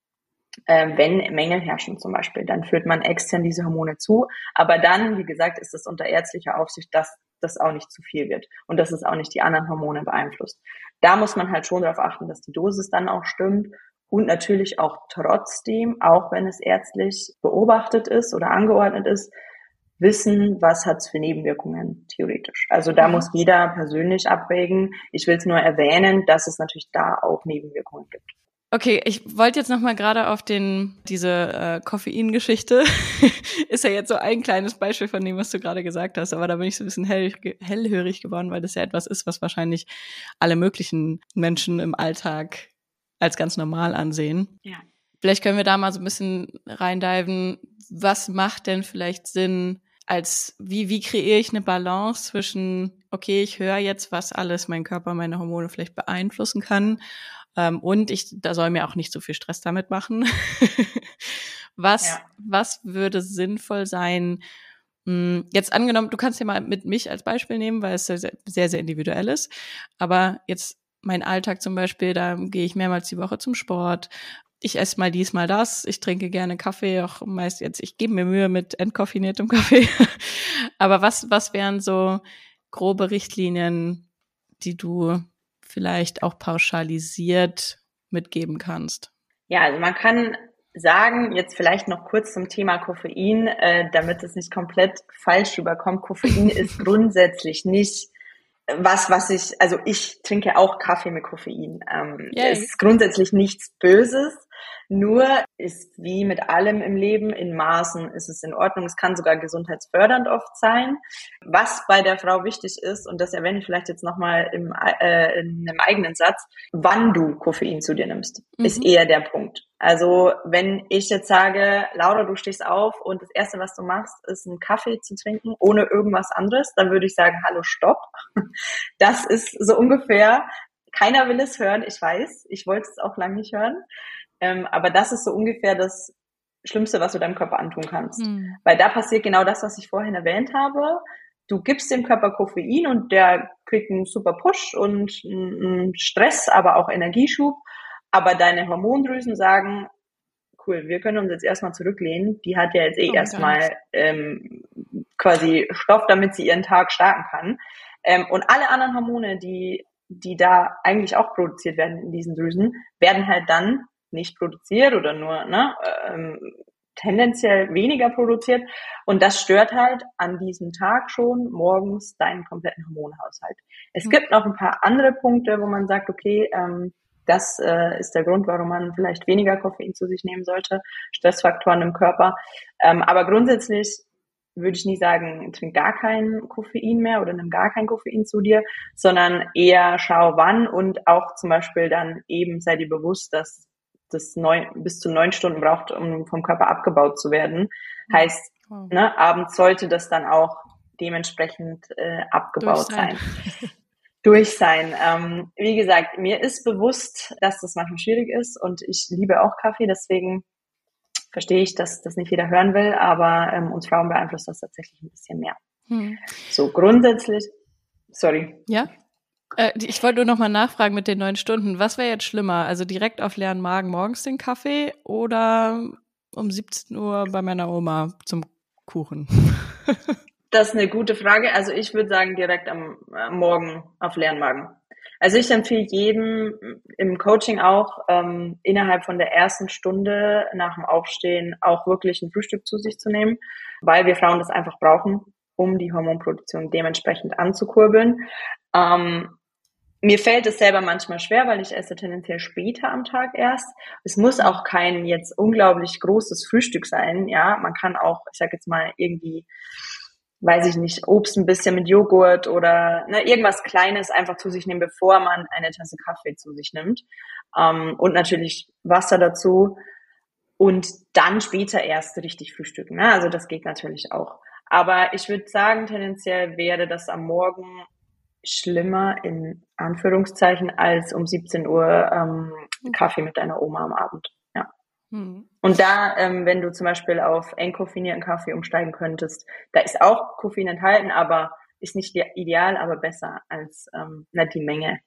äh, wenn Mängel herrschen zum Beispiel. Dann führt man extern diese Hormone zu. Aber dann, wie gesagt, ist es unter ärztlicher Aufsicht, dass das auch nicht zu viel wird und dass es auch nicht die anderen Hormone beeinflusst. Da muss man halt schon darauf achten, dass die Dosis dann auch stimmt und natürlich auch trotzdem, auch wenn es ärztlich beobachtet ist oder angeordnet ist, wissen, was hat es für Nebenwirkungen theoretisch. Also da mhm. muss jeder persönlich abwägen. Ich will es nur erwähnen, dass es natürlich da auch Nebenwirkungen gibt. Okay, ich wollte jetzt noch mal gerade auf den diese äh, Koffeingeschichte [laughs] ist ja jetzt so ein kleines Beispiel von dem, was du gerade gesagt hast, aber da bin ich so ein bisschen hell, hellhörig geworden, weil das ja etwas ist, was wahrscheinlich alle möglichen Menschen im Alltag als ganz normal ansehen. Ja. Vielleicht können wir da mal so ein bisschen reindiven, was macht denn vielleicht Sinn, als wie wie kreiere ich eine Balance zwischen okay, ich höre jetzt, was alles mein Körper, meine Hormone vielleicht beeinflussen kann ähm, und ich, da soll mir auch nicht so viel Stress damit machen. [laughs] was, ja. was würde sinnvoll sein? Hm, jetzt angenommen, du kannst ja mal mit mich als Beispiel nehmen, weil es sehr, sehr, sehr individuell ist. Aber jetzt mein Alltag zum Beispiel, da gehe ich mehrmals die Woche zum Sport. Ich esse mal dies, mal das. Ich trinke gerne Kaffee, auch meist jetzt, ich gebe mir Mühe mit entkoffiniertem Kaffee. [laughs] Aber was, was wären so grobe Richtlinien, die du vielleicht auch pauschalisiert mitgeben kannst? Ja, also man kann sagen, jetzt vielleicht noch kurz zum Thema Koffein, äh, damit es nicht komplett falsch rüberkommt. Koffein [laughs] ist grundsätzlich nicht was, was ich, also ich trinke auch Kaffee mit Koffein. Ähm, es ist grundsätzlich nichts Böses. Nur ist wie mit allem im Leben in Maßen ist es in Ordnung. Es kann sogar gesundheitsfördernd oft sein. Was bei der Frau wichtig ist, und das erwähne ich vielleicht jetzt nochmal im, äh, in einem eigenen Satz, wann du Koffein zu dir nimmst, mhm. ist eher der Punkt. Also wenn ich jetzt sage, Laura, du stehst auf und das Erste, was du machst, ist einen Kaffee zu trinken, ohne irgendwas anderes, dann würde ich sagen, hallo, stopp. [laughs] Das ist so ungefähr, keiner will es hören, ich weiß, ich wollte es auch lange nicht hören. Ähm, aber das ist so ungefähr das Schlimmste, was du deinem Körper antun kannst. Mhm. Weil da passiert genau das, was ich vorhin erwähnt habe. Du gibst dem Körper Koffein und der kriegt einen super Push und einen Stress, aber auch Energieschub. Aber deine Hormondrüsen sagen, cool, wir können uns jetzt erstmal zurücklehnen. Die hat ja jetzt eh oh erstmal ähm, quasi Stoff, damit sie ihren Tag starten kann. Ähm, und alle anderen Hormone, die, die da eigentlich auch produziert werden in diesen Drüsen, werden halt dann nicht produziert oder nur ne, ähm, tendenziell weniger produziert. Und das stört halt an diesem Tag schon morgens deinen kompletten Hormonhaushalt. Es mhm. gibt noch ein paar andere Punkte, wo man sagt, okay, ähm, das äh, ist der Grund, warum man vielleicht weniger Koffein zu sich nehmen sollte, Stressfaktoren im Körper. Ähm, aber grundsätzlich würde ich nie sagen, trink gar kein Koffein mehr oder nimm gar kein Koffein zu dir, sondern eher schau wann und auch zum Beispiel dann eben sei dir bewusst, dass das neun, bis zu neun Stunden braucht, um vom Körper abgebaut zu werden. Mhm. Heißt, wow. ne, abends sollte das dann auch dementsprechend äh, abgebaut Durch sein. sein. [laughs] Durch sein. Ähm, wie gesagt, mir ist bewusst, dass das manchmal schwierig ist und ich liebe auch Kaffee, deswegen verstehe ich, dass das nicht jeder hören will, aber ähm, uns Frauen beeinflusst das tatsächlich ein bisschen mehr. Hm. So grundsätzlich, sorry. Ja. Äh, ich wollte nur noch mal nachfragen mit den neun Stunden. Was wäre jetzt schlimmer? Also direkt auf leeren Magen morgens den Kaffee oder um 17 Uhr bei meiner Oma zum Kuchen? [laughs] das ist eine gute Frage. Also ich würde sagen direkt am äh, Morgen auf leeren Magen. Also ich empfehle jedem im Coaching auch ähm, innerhalb von der ersten Stunde nach dem Aufstehen auch wirklich ein Frühstück zu sich zu nehmen, weil wir Frauen das einfach brauchen, um die Hormonproduktion dementsprechend anzukurbeln. Ähm, mir fällt es selber manchmal schwer, weil ich esse tendenziell später am Tag erst. Es muss auch kein jetzt unglaublich großes Frühstück sein. Ja, man kann auch, ich sag jetzt mal irgendwie, weiß ich nicht, Obst ein bisschen mit Joghurt oder ne, irgendwas Kleines einfach zu sich nehmen, bevor man eine Tasse Kaffee zu sich nimmt. Ähm, und natürlich Wasser dazu. Und dann später erst richtig frühstücken. Ne? Also das geht natürlich auch. Aber ich würde sagen, tendenziell wäre das am Morgen schlimmer in Anführungszeichen als um 17 Uhr ähm, Kaffee mit deiner Oma am Abend. Ja. Mhm. Und da, ähm, wenn du zum Beispiel auf entkoffinierten Kaffee umsteigen könntest, da ist auch Koffein enthalten, aber ist nicht ideal, aber besser als ähm, nicht die Menge,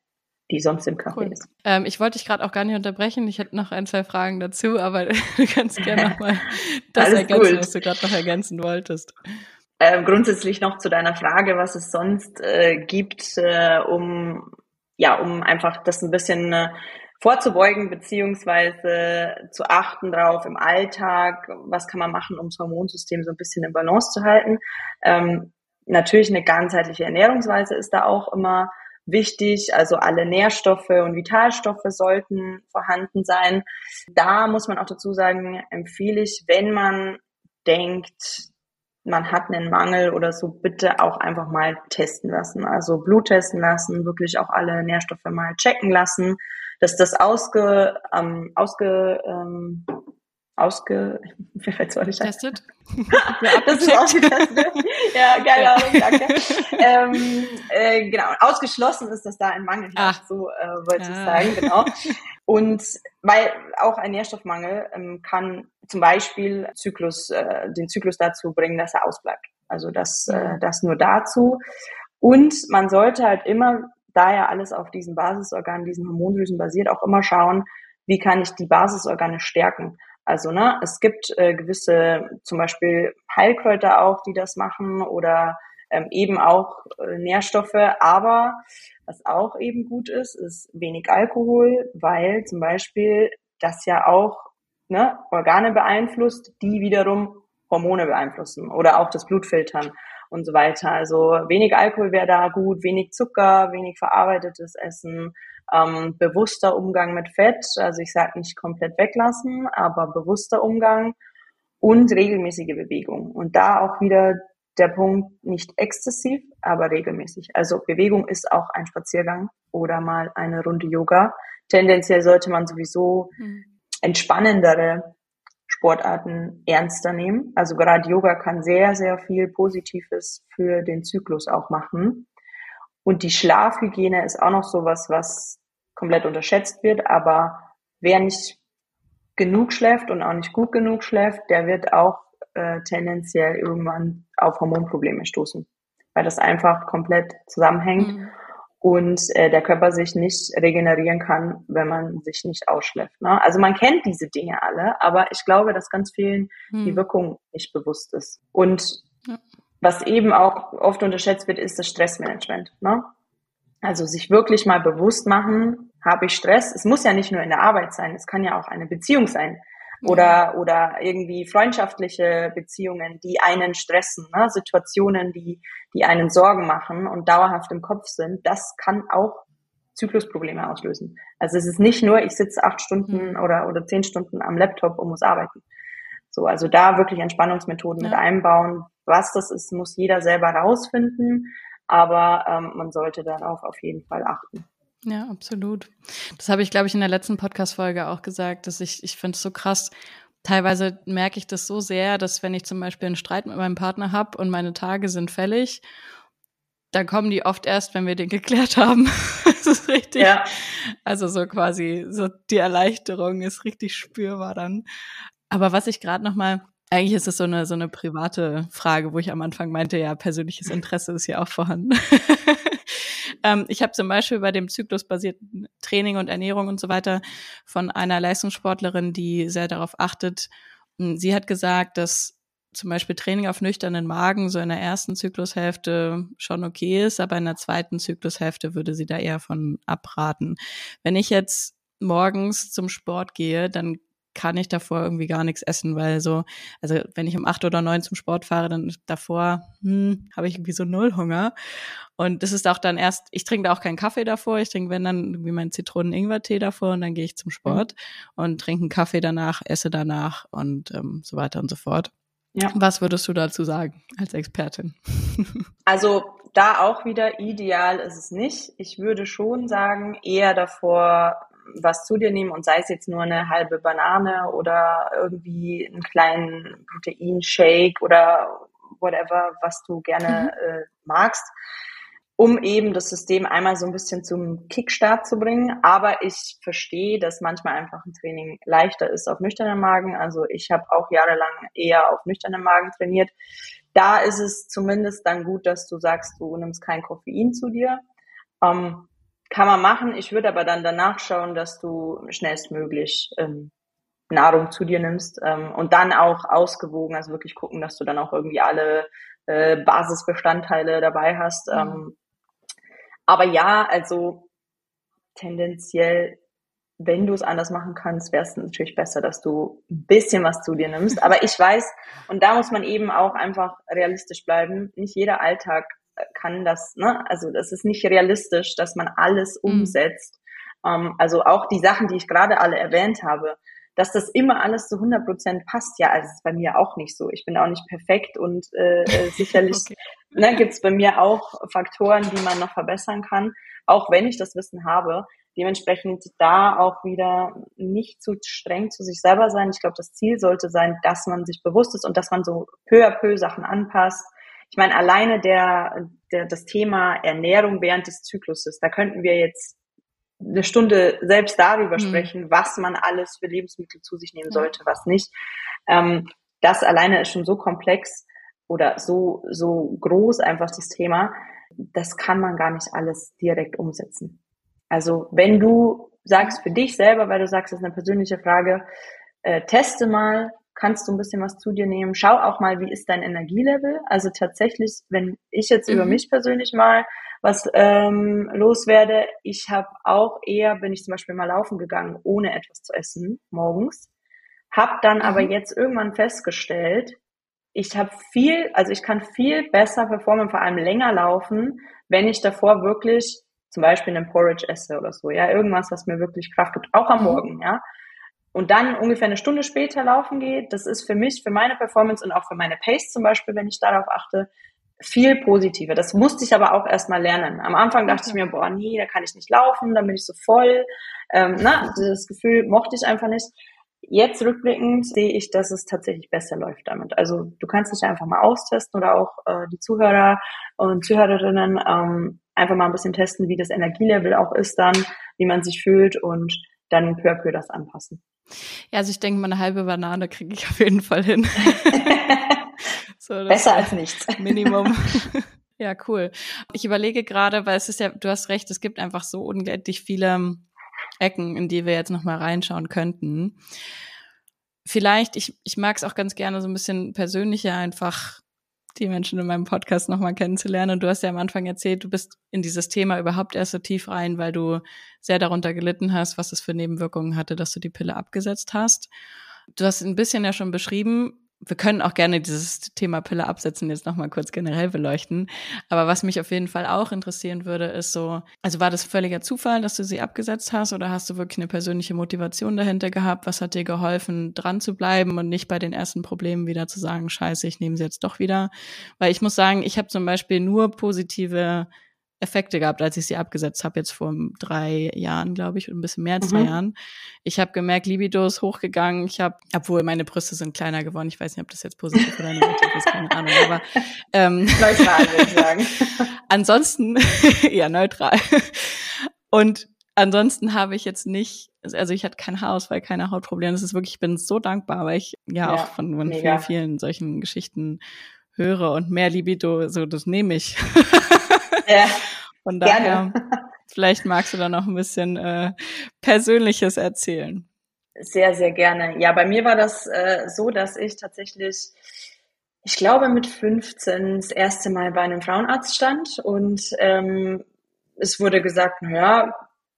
die sonst im Kaffee cool. ist. Ähm, ich wollte dich gerade auch gar nicht unterbrechen. Ich hätte noch ein, zwei Fragen dazu, aber [laughs] du kannst gerne nochmal [laughs] das ergänzen, gut. was du gerade noch ergänzen wolltest. Ähm, grundsätzlich noch zu deiner Frage, was es sonst äh, gibt, äh, um ja, um einfach das ein bisschen äh, vorzubeugen beziehungsweise zu achten drauf im Alltag, was kann man machen, um das Hormonsystem so ein bisschen in Balance zu halten. Ähm, natürlich eine ganzheitliche Ernährungsweise ist da auch immer wichtig. Also alle Nährstoffe und Vitalstoffe sollten vorhanden sein. Da muss man auch dazu sagen, empfehle ich, wenn man denkt, man hat einen Mangel oder so, bitte auch einfach mal testen lassen. Also Blut testen lassen, wirklich auch alle Nährstoffe mal checken lassen, dass das ausge, ähm, ausge ähm, ausge, mir fällt's auch nicht Testet? das ist ausgetestet. ja, keine ja. Ahnung, danke. [laughs] ähm, äh, genau, ausgeschlossen ist, dass da ein Mangel herrscht, so äh, wollte ich sagen, genau. Und weil auch ein Nährstoffmangel ähm, kann zum Beispiel Zyklus, äh, den Zyklus dazu bringen, dass er ausbleibt. Also das, äh, das nur dazu. Und man sollte halt immer, da ja alles auf diesen Basisorganen, diesen Hormondrüsen basiert, auch immer schauen, wie kann ich die Basisorgane stärken. Also ne, es gibt äh, gewisse, zum Beispiel Heilkräuter auch, die das machen oder ähm, eben auch äh, Nährstoffe. Aber was auch eben gut ist, ist wenig Alkohol, weil zum Beispiel das ja auch ne, Organe beeinflusst, die wiederum Hormone beeinflussen oder auch das Blutfiltern und so weiter. Also wenig Alkohol wäre da gut, wenig Zucker, wenig verarbeitetes Essen, ähm, bewusster Umgang mit Fett, also ich sage nicht komplett weglassen, aber bewusster Umgang und regelmäßige Bewegung. Und da auch wieder der Punkt nicht exzessiv, aber regelmäßig. Also Bewegung ist auch ein Spaziergang oder mal eine Runde Yoga. Tendenziell sollte man sowieso mhm. entspannendere Sportarten ernster nehmen. Also gerade Yoga kann sehr, sehr viel Positives für den Zyklus auch machen. Und die Schlafhygiene ist auch noch sowas, was komplett unterschätzt wird. Aber wer nicht genug schläft und auch nicht gut genug schläft, der wird auch äh, tendenziell irgendwann auf Hormonprobleme stoßen, weil das einfach komplett zusammenhängt mhm. und äh, der Körper sich nicht regenerieren kann, wenn man sich nicht ausschläft. Ne? Also man kennt diese Dinge alle, aber ich glaube, dass ganz vielen mhm. die Wirkung nicht bewusst ist. Und ja. was eben auch oft unterschätzt wird, ist das Stressmanagement. Ne? Also sich wirklich mal bewusst machen, habe ich Stress? Es muss ja nicht nur in der Arbeit sein, es kann ja auch eine Beziehung sein oder, oder irgendwie freundschaftliche Beziehungen, die einen stressen, ne? Situationen, die, die einen Sorgen machen und dauerhaft im Kopf sind, das kann auch Zyklusprobleme auslösen. Also es ist nicht nur, ich sitze acht Stunden mhm. oder, oder zehn Stunden am Laptop und muss arbeiten. So, also da wirklich Entspannungsmethoden ja. mit einbauen. Was das ist, muss jeder selber rausfinden, aber ähm, man sollte darauf auf jeden Fall achten. Ja, absolut. Das habe ich, glaube ich, in der letzten Podcast-Folge auch gesagt, dass ich, ich finde es so krass. Teilweise merke ich das so sehr, dass wenn ich zum Beispiel einen Streit mit meinem Partner habe und meine Tage sind fällig, dann kommen die oft erst, wenn wir den [laughs] geklärt haben. das ist richtig. Ja. Also so quasi, so die Erleichterung ist richtig spürbar dann. Aber was ich gerade noch mal eigentlich ist es so eine so eine private Frage, wo ich am Anfang meinte, ja, persönliches Interesse ist ja auch vorhanden. [laughs] Ähm, ich habe zum Beispiel bei dem zyklusbasierten Training und Ernährung und so weiter von einer Leistungssportlerin, die sehr darauf achtet. Hm, sie hat gesagt, dass zum Beispiel Training auf nüchternen Magen so in der ersten Zyklushälfte schon okay ist, aber in der zweiten Zyklushälfte würde sie da eher von abraten. Wenn ich jetzt morgens zum Sport gehe, dann kann ich davor irgendwie gar nichts essen, weil so, also wenn ich um acht oder neun zum Sport fahre, dann davor hm, habe ich irgendwie so null Hunger. Und das ist auch dann erst, ich trinke da auch keinen Kaffee davor, ich trinke, wenn dann irgendwie meinen Zitronen-Ingwer-Tee davor und dann gehe ich zum Sport mhm. und trinke einen Kaffee danach, esse danach und ähm, so weiter und so fort. Ja. Was würdest du dazu sagen als Expertin? [laughs] Also da auch wieder ideal ist es nicht. Ich würde schon sagen, eher davor was zu dir nehmen und sei es jetzt nur eine halbe Banane oder irgendwie einen kleinen Proteinshake oder whatever, was du gerne mhm. äh, magst. um eben das System einmal so ein bisschen zum Kickstart zu bringen. Aber ich verstehe, dass manchmal einfach ein Training leichter ist auf nüchternen Magen. Also ich habe auch jahrelang eher auf nüchternen Magen trainiert. Da ist es zumindest dann gut, dass du sagst, du nimmst kein Koffein zu dir. Ähm, kann man machen. Ich würde aber dann danach schauen, dass du schnellstmöglich ähm, Nahrung zu dir nimmst ähm, und dann auch ausgewogen, also wirklich gucken, dass du dann auch irgendwie alle äh, Basisbestandteile dabei hast. Mhm. Ähm, aber ja, also tendenziell, wenn du es anders machen kannst, wäre es natürlich besser, dass du ein bisschen was zu dir nimmst. Aber ich weiß, und da muss man eben auch einfach realistisch bleiben, nicht jeder Alltag kann das, ne? Also das ist nicht realistisch, dass man alles mhm. umsetzt. Mhm. Ähm, also auch die Sachen, die ich gerade alle erwähnt habe, dass das immer alles zu 100 Prozent passt, ja, also ist bei mir auch nicht so. Ich bin auch nicht perfekt und äh, äh [laughs] sicherlich okay. ne, gibt es bei mir auch Faktoren, die man noch verbessern kann, auch wenn ich das Wissen habe. Dementsprechend da auch wieder nicht zu streng zu sich selber sein. Ich glaube, das Ziel sollte sein, dass man sich bewusst ist und dass man so peu à peu Sachen anpasst. Ich meine, alleine der, der, das Thema Ernährung während des Zykluses, da könnten wir jetzt eine Stunde selbst darüber mhm. sprechen, was man alles für Lebensmittel zu sich nehmen sollte, was nicht. Ähm, das alleine ist schon so komplex oder so, so groß einfach das Thema. Das kann man gar nicht alles direkt umsetzen. Also wenn du sagst für dich selber, weil du sagst, das ist eine persönliche Frage, äh, teste mal, kannst du ein bisschen was zu dir nehmen. Schau auch mal, wie ist dein Energielevel. Also tatsächlich, wenn ich jetzt mhm. über mich persönlich mal was ähm, loswerde. Ich habe auch eher, bin ich zum Beispiel mal laufen gegangen, ohne etwas zu essen morgens. Hab dann mhm. aber jetzt irgendwann festgestellt, ich habe viel, also ich kann viel besser performen, vor allem länger laufen, wenn ich davor wirklich zum Beispiel einen Porridge esse oder so, ja, irgendwas, was mir wirklich Kraft gibt, auch am mhm. Morgen, ja. Und dann ungefähr eine Stunde später laufen geht, das ist für mich, für meine Performance und auch für meine Pace zum Beispiel, wenn ich darauf achte, viel positiver. Das musste ich aber auch erstmal lernen. Am Anfang dachte ich mir, boah, nee, da kann ich nicht laufen, dann bin ich so voll. Ähm, na, das Gefühl mochte ich einfach nicht. Jetzt rückblickend sehe ich, dass es tatsächlich besser läuft damit. Also du kannst dich einfach mal austesten oder auch äh, die Zuhörer und Zuhörerinnen ähm, einfach mal ein bisschen testen, wie das Energielevel auch ist dann, wie man sich fühlt und dann peu à peu das anpassen. Ja, also ich denke, meine halbe Banane kriege ich auf jeden Fall hin. [laughs] So, Besser als nichts. [laughs] Minimum. [laughs] ja, cool. Ich überlege gerade, weil es ist ja, du hast recht, es gibt einfach so unglaublich viele Ecken, in die wir jetzt nochmal reinschauen könnten. Vielleicht, ich, ich mag es auch ganz gerne so ein bisschen persönlicher einfach die Menschen in meinem Podcast nochmal kennenzulernen. Und du hast ja am Anfang erzählt, du bist in dieses Thema überhaupt erst so tief rein, weil du sehr darunter gelitten hast, was es für Nebenwirkungen hatte, dass du die Pille abgesetzt hast. Du hast ein bisschen ja schon beschrieben, wir können auch gerne dieses Thema Pille absetzen, jetzt nochmal kurz generell beleuchten. Aber was mich auf jeden Fall auch interessieren würde, ist so, also war das völliger Zufall, dass du sie abgesetzt hast oder hast du wirklich eine persönliche Motivation dahinter gehabt? Was hat dir geholfen, dran zu bleiben und nicht bei den ersten Problemen wieder zu sagen, scheiße, ich nehme sie jetzt doch wieder? Weil ich muss sagen, ich habe zum Beispiel nur positive Effekte gehabt, als ich sie abgesetzt habe, jetzt vor drei Jahren, glaube ich, und ein bisschen mehr als zwei mhm. Jahren. Ich habe gemerkt, Libido ist hochgegangen. Ich habe, obwohl meine Brüste sind kleiner geworden. Ich weiß nicht, ob das jetzt positiv oder negativ ist, keine Ahnung. Aber ähm, [laughs] neutral würde ich sagen. [laughs] ansonsten, [laughs] ja, neutral. Und ansonsten habe ich jetzt nicht, also ich hatte kein Haarausfall, keine Hautprobleme. Das ist wirklich, ich bin so dankbar, weil ich ja, ja auch von, von vielen, vielen solchen Geschichten höre und mehr Libido, so das nehme ich. Ja, Von daher, gerne. vielleicht magst du da noch ein bisschen äh, Persönliches erzählen. Sehr, sehr gerne. Ja, bei mir war das äh, so, dass ich tatsächlich, ich glaube, mit 15 das erste Mal bei einem Frauenarzt stand und ähm, es wurde gesagt, naja,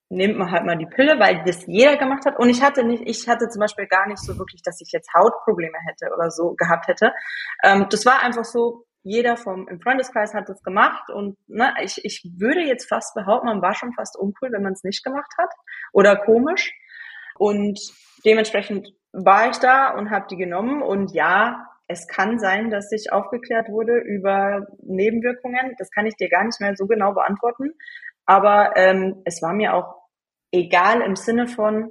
nimmt man halt mal die Pille, weil das jeder gemacht hat. Und ich hatte nicht, ich hatte zum Beispiel gar nicht so wirklich, dass ich jetzt Hautprobleme hätte oder so gehabt hätte. Ähm, das war einfach so, jeder vom im Freundeskreis hat das gemacht und ne, ich, ich würde jetzt fast behaupten, man war schon fast uncool, wenn man es nicht gemacht hat oder komisch. Und dementsprechend war ich da und habe die genommen und ja, es kann sein, dass ich aufgeklärt wurde über Nebenwirkungen. Das kann ich dir gar nicht mehr so genau beantworten. Aber ähm, es war mir auch egal im Sinne von,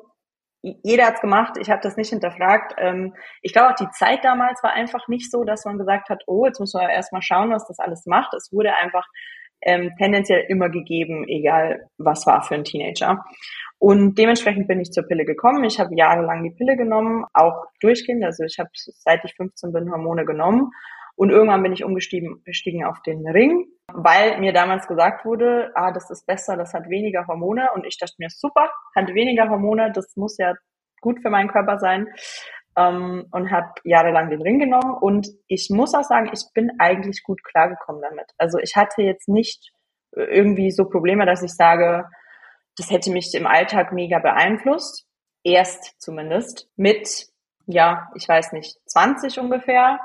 jeder hat's gemacht, ich habe das nicht hinterfragt. Ähm, ich glaube auch die Zeit damals war einfach nicht so, dass man gesagt hat, oh, jetzt müssen wir erstmal schauen, was das alles macht. Es wurde einfach ähm, tendenziell immer gegeben, egal was war für ein Teenager. Und dementsprechend bin ich zur Pille gekommen. Ich habe jahrelang die Pille genommen, auch durchgehend. Also ich habe seit ich 15 bin Hormone genommen. Und irgendwann bin ich umgestiegen gestiegen auf den Ring, weil mir damals gesagt wurde, ah, das ist besser, das hat weniger Hormone. Und ich dachte mir, super, hat weniger Hormone, das muss ja gut für meinen Körper sein. Ähm, und habe jahrelang den Ring genommen. Und ich muss auch sagen, ich bin eigentlich gut klargekommen damit. Also ich hatte jetzt nicht irgendwie so Probleme, dass ich sage, das hätte mich im Alltag mega beeinflusst. Erst zumindest. Mit, ja, ich weiß nicht, 20 ungefähr,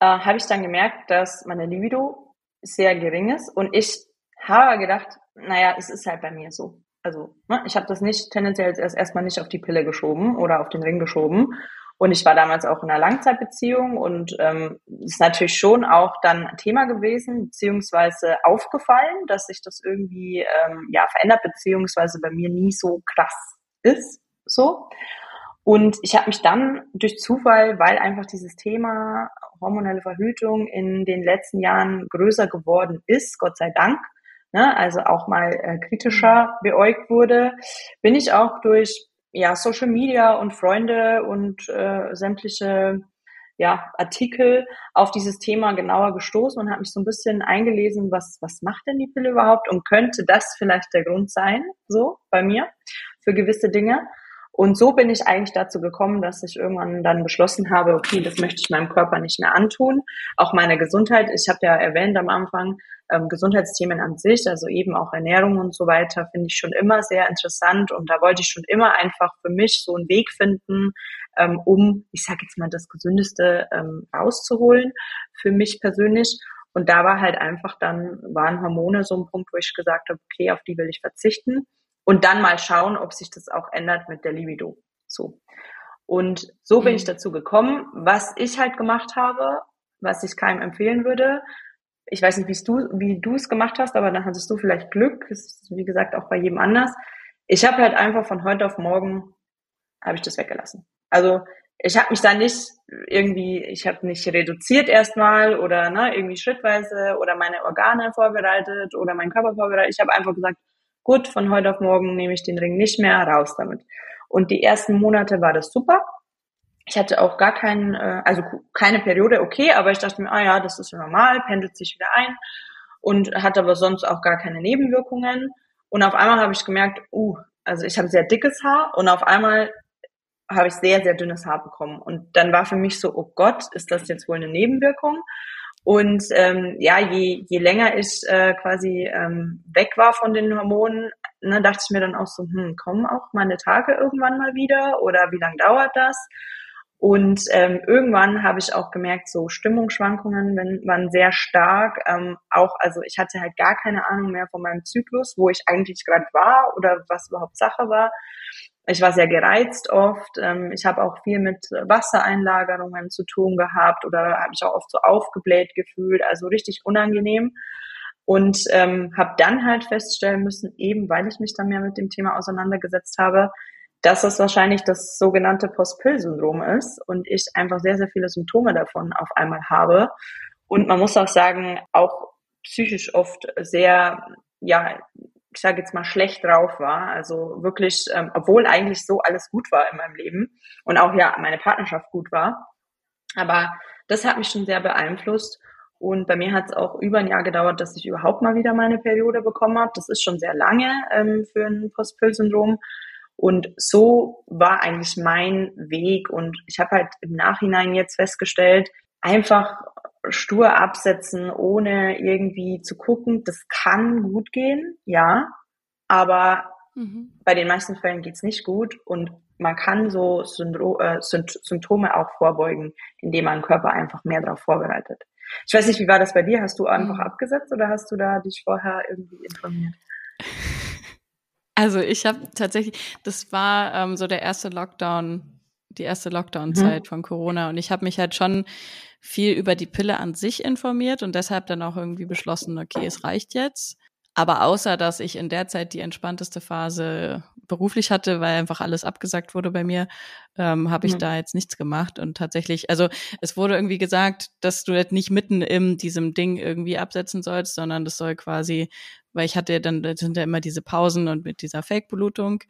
äh, habe ich dann gemerkt, dass meine Libido sehr gering ist. Und ich habe gedacht, naja, es ist halt bei mir so. Also, ne, ich habe das nicht tendenziell erst erstmal nicht auf die Pille geschoben oder auf den Ring geschoben. Und ich war damals auch in einer Langzeitbeziehung und ähm, ist natürlich schon auch dann Thema gewesen, beziehungsweise aufgefallen, dass sich das irgendwie ähm, ja verändert, beziehungsweise bei mir nie so krass ist. So. Und ich habe mich dann durch Zufall, weil einfach dieses Thema hormonelle Verhütung in den letzten Jahren größer geworden ist, Gott sei Dank, ne, also auch mal äh, kritischer beäugt wurde, bin ich auch durch ja, Social Media und Freunde und äh, sämtliche ja, Artikel auf dieses Thema genauer gestoßen und habe mich so ein bisschen eingelesen, was, was macht denn die Pille überhaupt und könnte das vielleicht der Grund sein, so bei mir, für gewisse Dinge. Und so bin ich eigentlich dazu gekommen, dass ich irgendwann dann beschlossen habe, okay, das möchte ich meinem Körper nicht mehr antun. Auch meine Gesundheit, ich habe ja erwähnt am Anfang, ähm, Gesundheitsthemen an sich, also eben auch Ernährung und so weiter, finde ich schon immer sehr interessant. Und da wollte ich schon immer einfach für mich so einen Weg finden, ähm, um, ich sage jetzt mal, das Gesündeste ähm, rauszuholen für mich persönlich. Und da war halt einfach dann, waren Hormone so ein Punkt, wo ich gesagt habe, okay, auf die will ich verzichten und dann mal schauen, ob sich das auch ändert mit der Libido. So. Und so bin mhm. ich dazu gekommen. Was ich halt gemacht habe, was ich keinem empfehlen würde, ich weiß nicht, wie du, wie du es gemacht hast, aber dann hattest du vielleicht Glück. Das ist, wie gesagt, auch bei jedem anders. Ich habe halt einfach von heute auf morgen habe ich das weggelassen. Also ich habe mich da nicht irgendwie, ich habe nicht reduziert erstmal oder ne, irgendwie schrittweise oder meine Organe vorbereitet oder meinen Körper vorbereitet. Ich habe einfach gesagt, gut, von heute auf morgen nehme ich den Ring nicht mehr, raus damit. Und die ersten Monate war das super. Ich hatte auch gar keinen, äh, also keine Periode, okay, aber ich dachte mir, ah ja, das ist normal, pendelt sich wieder ein und hatte aber sonst auch gar keine Nebenwirkungen. Und auf einmal habe ich gemerkt, uh, also ich habe sehr dickes Haar und auf einmal habe ich sehr, sehr dünnes Haar bekommen. Und dann war für mich so, oh Gott, ist das jetzt wohl eine Nebenwirkung? Und ähm, ja, je, je länger ich äh, quasi ähm, weg war von den Hormonen, ne, dachte ich mir dann auch so, hm, kommen auch meine Tage irgendwann mal wieder oder wie lange dauert das? Und ähm, irgendwann habe ich auch gemerkt, so Stimmungsschwankungen wenn, waren sehr stark. Ähm, auch, also ich hatte halt gar keine Ahnung mehr von meinem Zyklus, wo ich eigentlich gerade war oder was überhaupt Sache war. Ich war sehr gereizt oft. Ähm, ich habe auch viel mit Wassereinlagerungen zu tun gehabt oder habe ich auch oft so aufgebläht gefühlt, also richtig unangenehm. Und ähm, habe dann halt feststellen müssen, eben weil ich mich dann mehr mit dem Thema auseinandergesetzt habe, dass das wahrscheinlich das sogenannte Post-Pill-Syndrom ist und ich einfach sehr, sehr viele Symptome davon auf einmal habe. Und man muss auch sagen, auch psychisch oft sehr, ja, ich sage jetzt mal, schlecht drauf war. Also wirklich, ähm, obwohl eigentlich so alles gut war in meinem Leben und auch ja meine Partnerschaft gut war. Aber das hat mich schon sehr beeinflusst. Und bei mir hat es auch über ein Jahr gedauert, dass ich überhaupt mal wieder meine Periode bekommen habe. Das ist schon sehr lange ähm, für ein Postpill-Syndrom. Und so war eigentlich mein Weg. Und ich habe halt im Nachhinein jetzt festgestellt, einfach stur absetzen, ohne irgendwie zu gucken. Das kann gut gehen, ja, aber mhm. bei den meisten Fällen geht's nicht gut und man kann so Syndro äh, Symptome auch vorbeugen, indem man den Körper einfach mehr darauf vorbereitet. Ich weiß nicht, wie war das bei dir? Hast du einfach mhm. abgesetzt oder hast du da dich vorher irgendwie informiert? [laughs] Also ich habe tatsächlich, das war ähm, so der erste Lockdown, die erste Lockdown-Zeit mhm. von Corona und ich habe mich halt schon viel über die Pille an sich informiert und deshalb dann auch irgendwie beschlossen, okay, es reicht jetzt. Aber außer, dass ich in der Zeit die entspannteste Phase beruflich hatte, weil einfach alles abgesagt wurde bei mir, ähm, habe ich mhm. da jetzt nichts gemacht. Und tatsächlich, also es wurde irgendwie gesagt, dass du jetzt nicht mitten in diesem Ding irgendwie absetzen sollst, sondern das soll quasi, weil ich hatte ja dann, das sind ja immer diese Pausen und mit dieser Fake-Blutung,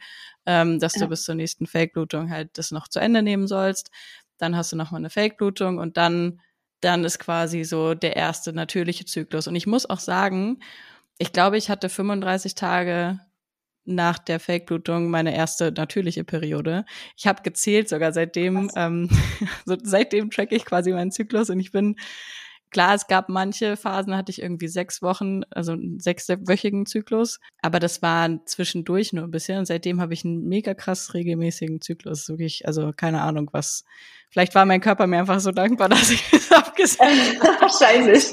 ähm, dass ja. du bis zur nächsten Fake-Blutung halt das noch zu Ende nehmen sollst. Dann hast du nochmal eine Fake-Blutung und dann, dann ist quasi so der erste natürliche Zyklus. Und ich muss auch sagen, ich glaube, ich hatte 35 Tage nach der Fake-Blutung meine erste natürliche Periode. Ich habe gezählt sogar seitdem, ähm, [laughs] so, seitdem track ich quasi meinen Zyklus und ich bin Klar, es gab manche Phasen, hatte ich irgendwie sechs Wochen, also einen sechswöchigen Zyklus, aber das war zwischendurch nur ein bisschen und seitdem habe ich einen mega krass regelmäßigen Zyklus. Wirklich, also keine Ahnung, was. Vielleicht war mein Körper mir einfach so dankbar, [laughs] dass ich es abgesagt [laughs] habe. Wahrscheinlich.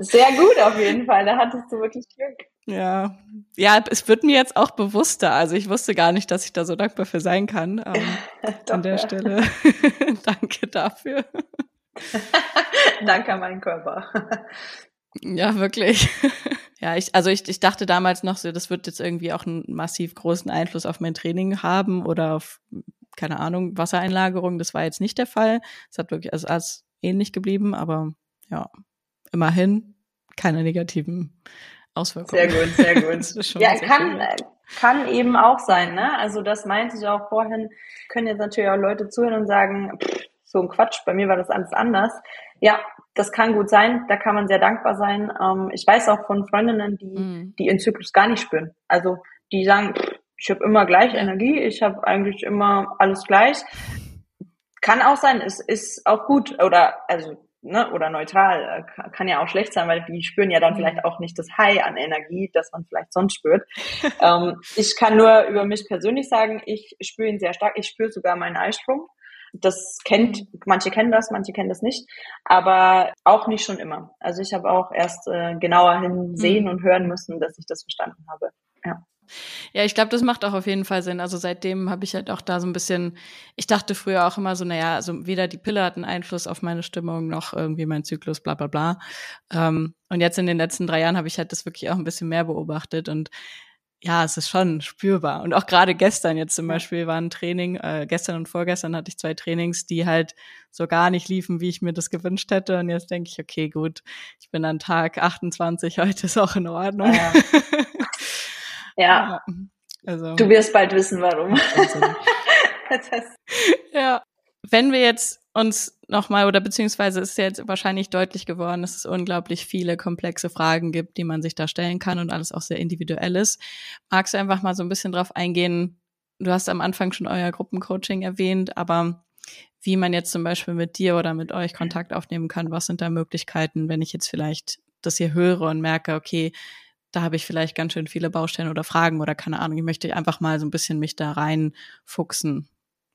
Sehr gut auf jeden Fall. Da hattest du wirklich Glück. Ja, ja, es wird mir jetzt auch bewusster. Also ich wusste gar nicht, dass ich da so dankbar für sein kann. Ähm, [laughs] an der Stelle danke dafür. [laughs] Danke an meinen Körper. Ja, wirklich. [laughs] Ja, ich, also ich, ich dachte damals noch so, das wird jetzt irgendwie auch einen massiv großen Einfluss auf mein Training haben oder auf, keine Ahnung, Wassereinlagerung. Das war jetzt nicht der Fall. Es hat wirklich also als ähnlich geblieben, aber ja, immerhin keine negativen Auswirkungen. Sehr gut, sehr gut. [laughs] ja, sehr kann, cool. kann eben auch sein, ne? Also das meinte ich auch vorhin, können jetzt natürlich auch Leute zuhören und sagen, pff, so ein Quatsch, bei mir war das alles anders. Ja, das kann gut sein, da kann man sehr dankbar sein. Ähm, ich weiß auch von Freundinnen, die, mhm. die ihren Zyklus gar nicht spüren. Also die sagen, ich habe immer gleich Energie, ich habe eigentlich immer alles gleich. Kann auch sein, es ist auch gut oder also ne, oder neutral, äh, kann ja auch schlecht sein, weil die spüren ja dann mhm. vielleicht auch nicht das High an Energie, das man vielleicht sonst spürt. ähm, ich kann nur über mich persönlich sagen, ich spüre ihn sehr stark. Ich spüre sogar meinen Eisprung. Das kennt, mhm. manche kennen das, manche kennen das nicht, aber auch nicht schon immer. Also ich habe auch erst äh, genauer hinsehen mhm. und hören müssen, dass ich das verstanden habe. Ja. Ja, ich glaube, das macht auch auf jeden Fall Sinn. Also seitdem habe ich halt auch da so ein bisschen, ich dachte früher auch immer so, naja, also weder die Pille hat einen Einfluss auf meine Stimmung noch irgendwie mein Zyklus, bla bla bla. Ähm, und jetzt in den letzten drei Jahren habe ich halt das wirklich auch ein bisschen mehr beobachtet und ja, es ist schon spürbar. Und auch gerade gestern jetzt zum Beispiel war ein Training, äh, gestern und vorgestern hatte ich zwei Trainings, die halt so gar nicht liefen, wie ich mir das gewünscht hätte. Und jetzt denke ich, okay, gut, ich bin an Tag 28, [laughs] heute ist auch in Ordnung. [laughs] Ja. ja. Also, du wirst bald wissen, warum. ja. [laughs] Wenn wir jetzt uns nochmal, oder beziehungsweise ist jetzt wahrscheinlich deutlich geworden, dass es unglaublich viele komplexe Fragen gibt, die man sich da stellen kann und alles auch sehr individuell ist. Magst du einfach mal so ein bisschen drauf eingehen? Du hast am Anfang schon euer Gruppencoaching erwähnt, aber wie man jetzt zum Beispiel mit dir oder mit euch Kontakt aufnehmen kann, was sind da Möglichkeiten, wenn ich jetzt vielleicht das hier höre und merke, okay, da habe ich vielleicht ganz schön viele Baustellen oder Fragen oder keine Ahnung, ich möchte einfach mal so ein bisschen mich da reinfuchsen.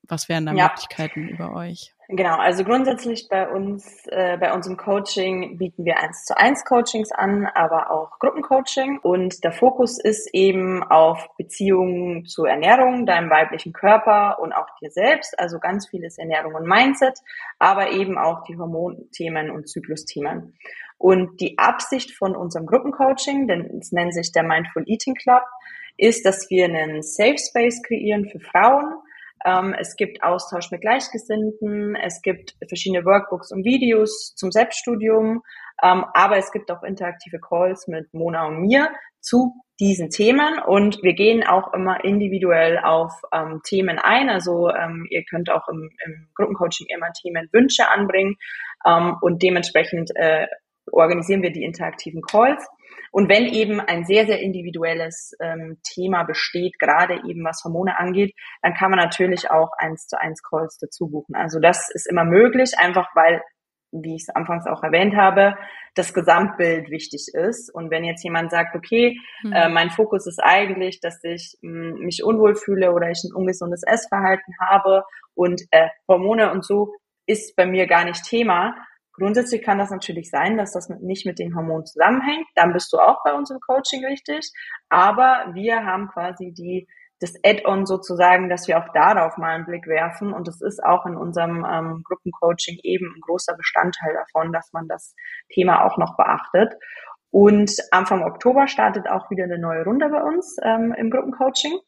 Was wären da ja. Möglichkeiten über euch? Genau, also grundsätzlich bei uns, äh, bei unserem Coaching bieten wir eins zu eins Coachings an, aber auch Gruppencoaching. Und der Fokus ist eben auf Beziehungen zur Ernährung, deinem weiblichen Körper und auch dir selbst. Also ganz vieles Ernährung und Mindset, aber eben auch die Hormonthemen und Zyklusthemen. Und die Absicht von unserem Gruppencoaching, denn es nennt sich der Mindful Eating Club, ist, dass wir einen Safe Space kreieren für Frauen, es gibt Austausch mit Gleichgesinnten, es gibt verschiedene Workbooks und Videos zum Selbststudium, ähm, aber es gibt auch interaktive Calls mit Mona und mir zu diesen Themen und wir gehen auch immer individuell auf ähm, Themen ein. Also ähm, ihr könnt auch im, im Gruppencoaching immer Themenwünsche anbringen ähm, und dementsprechend äh, organisieren wir die interaktiven Calls. Und wenn eben ein sehr, sehr individuelles ähm, Thema besteht, gerade eben was Hormone angeht, dann kann man natürlich auch eins zu eins Calls dazu buchen. Also das ist immer möglich, einfach weil, wie ich es anfangs auch erwähnt habe, das Gesamtbild wichtig ist. Und wenn jetzt jemand sagt, okay, mhm. äh, mein Fokus ist eigentlich, dass ich mh, hm, mich unwohl fühle oder ich ein ungesundes Essverhalten habe und äh, Hormone und so ist bei mir gar nicht Thema, Grundsätzlich kann das natürlich sein, dass das nicht mit den Hormonen zusammenhängt. Dann bist du auch bei uns im Coaching richtig. Aber wir haben quasi die, das Add-on sozusagen, dass wir auch darauf mal einen Blick werfen. Und das ist auch in unserem ähm, Gruppencoaching eben ein großer Bestandteil davon, dass man das Thema auch noch beachtet. Und Anfang Oktober startet auch wieder eine neue Runde bei uns ähm, im Gruppencoaching.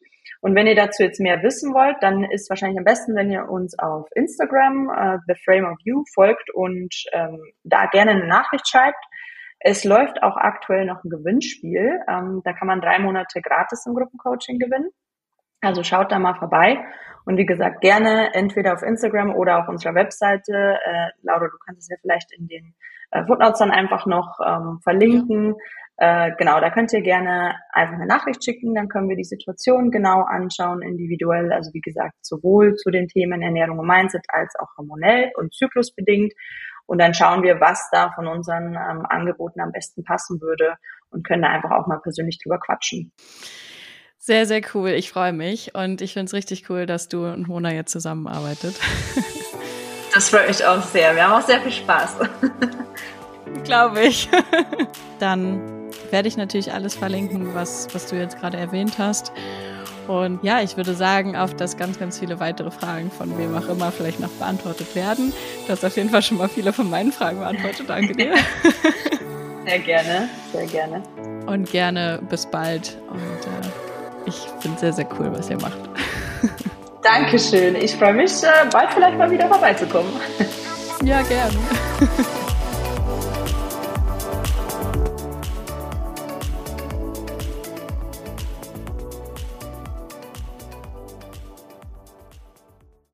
Und wenn ihr dazu jetzt mehr wissen wollt, dann ist wahrscheinlich am besten, wenn ihr uns auf Instagram, uh, The Frame of You, folgt und ähm, da gerne eine Nachricht schreibt. Es läuft auch aktuell noch ein Gewinnspiel. Ähm, da kann man drei Monate gratis im Gruppencoaching gewinnen. Also schaut da mal vorbei. Und wie gesagt, gerne entweder auf Instagram oder auf unserer Webseite. Äh, Laura, du kannst es ja vielleicht in den äh, Footnotes dann einfach noch ähm, verlinken. Äh, genau, da könnt ihr gerne einfach eine Nachricht schicken, dann können wir die Situation genau anschauen, individuell. Also wie gesagt, sowohl zu den Themen Ernährung und Mindset als auch hormonell und zyklusbedingt. Und dann schauen wir, was da von unseren ähm, Angeboten am besten passen würde und können da einfach auch mal persönlich drüber quatschen. Sehr, sehr cool. Ich freue mich und ich finde es richtig cool, dass du und Mona jetzt zusammenarbeitet. [laughs] Das freut mich auch sehr. Wir haben auch sehr viel Spaß. Glaube ich. [laughs] Dann werde ich natürlich alles verlinken, was, was du jetzt gerade erwähnt hast. Und ja, ich würde sagen, auf dass ganz, ganz viele weitere Fragen von wem auch immer vielleicht noch beantwortet werden. Du hast auf jeden Fall schon mal viele von meinen Fragen beantwortet. Danke dir. [laughs] Sehr gerne, sehr gerne. Und gerne bis bald. Und äh, ich finde sehr, sehr cool, was ihr macht. [laughs] Dankeschön. Ich freue mich, äh, bald vielleicht mal wieder vorbeizukommen. Ja, gerne. [laughs]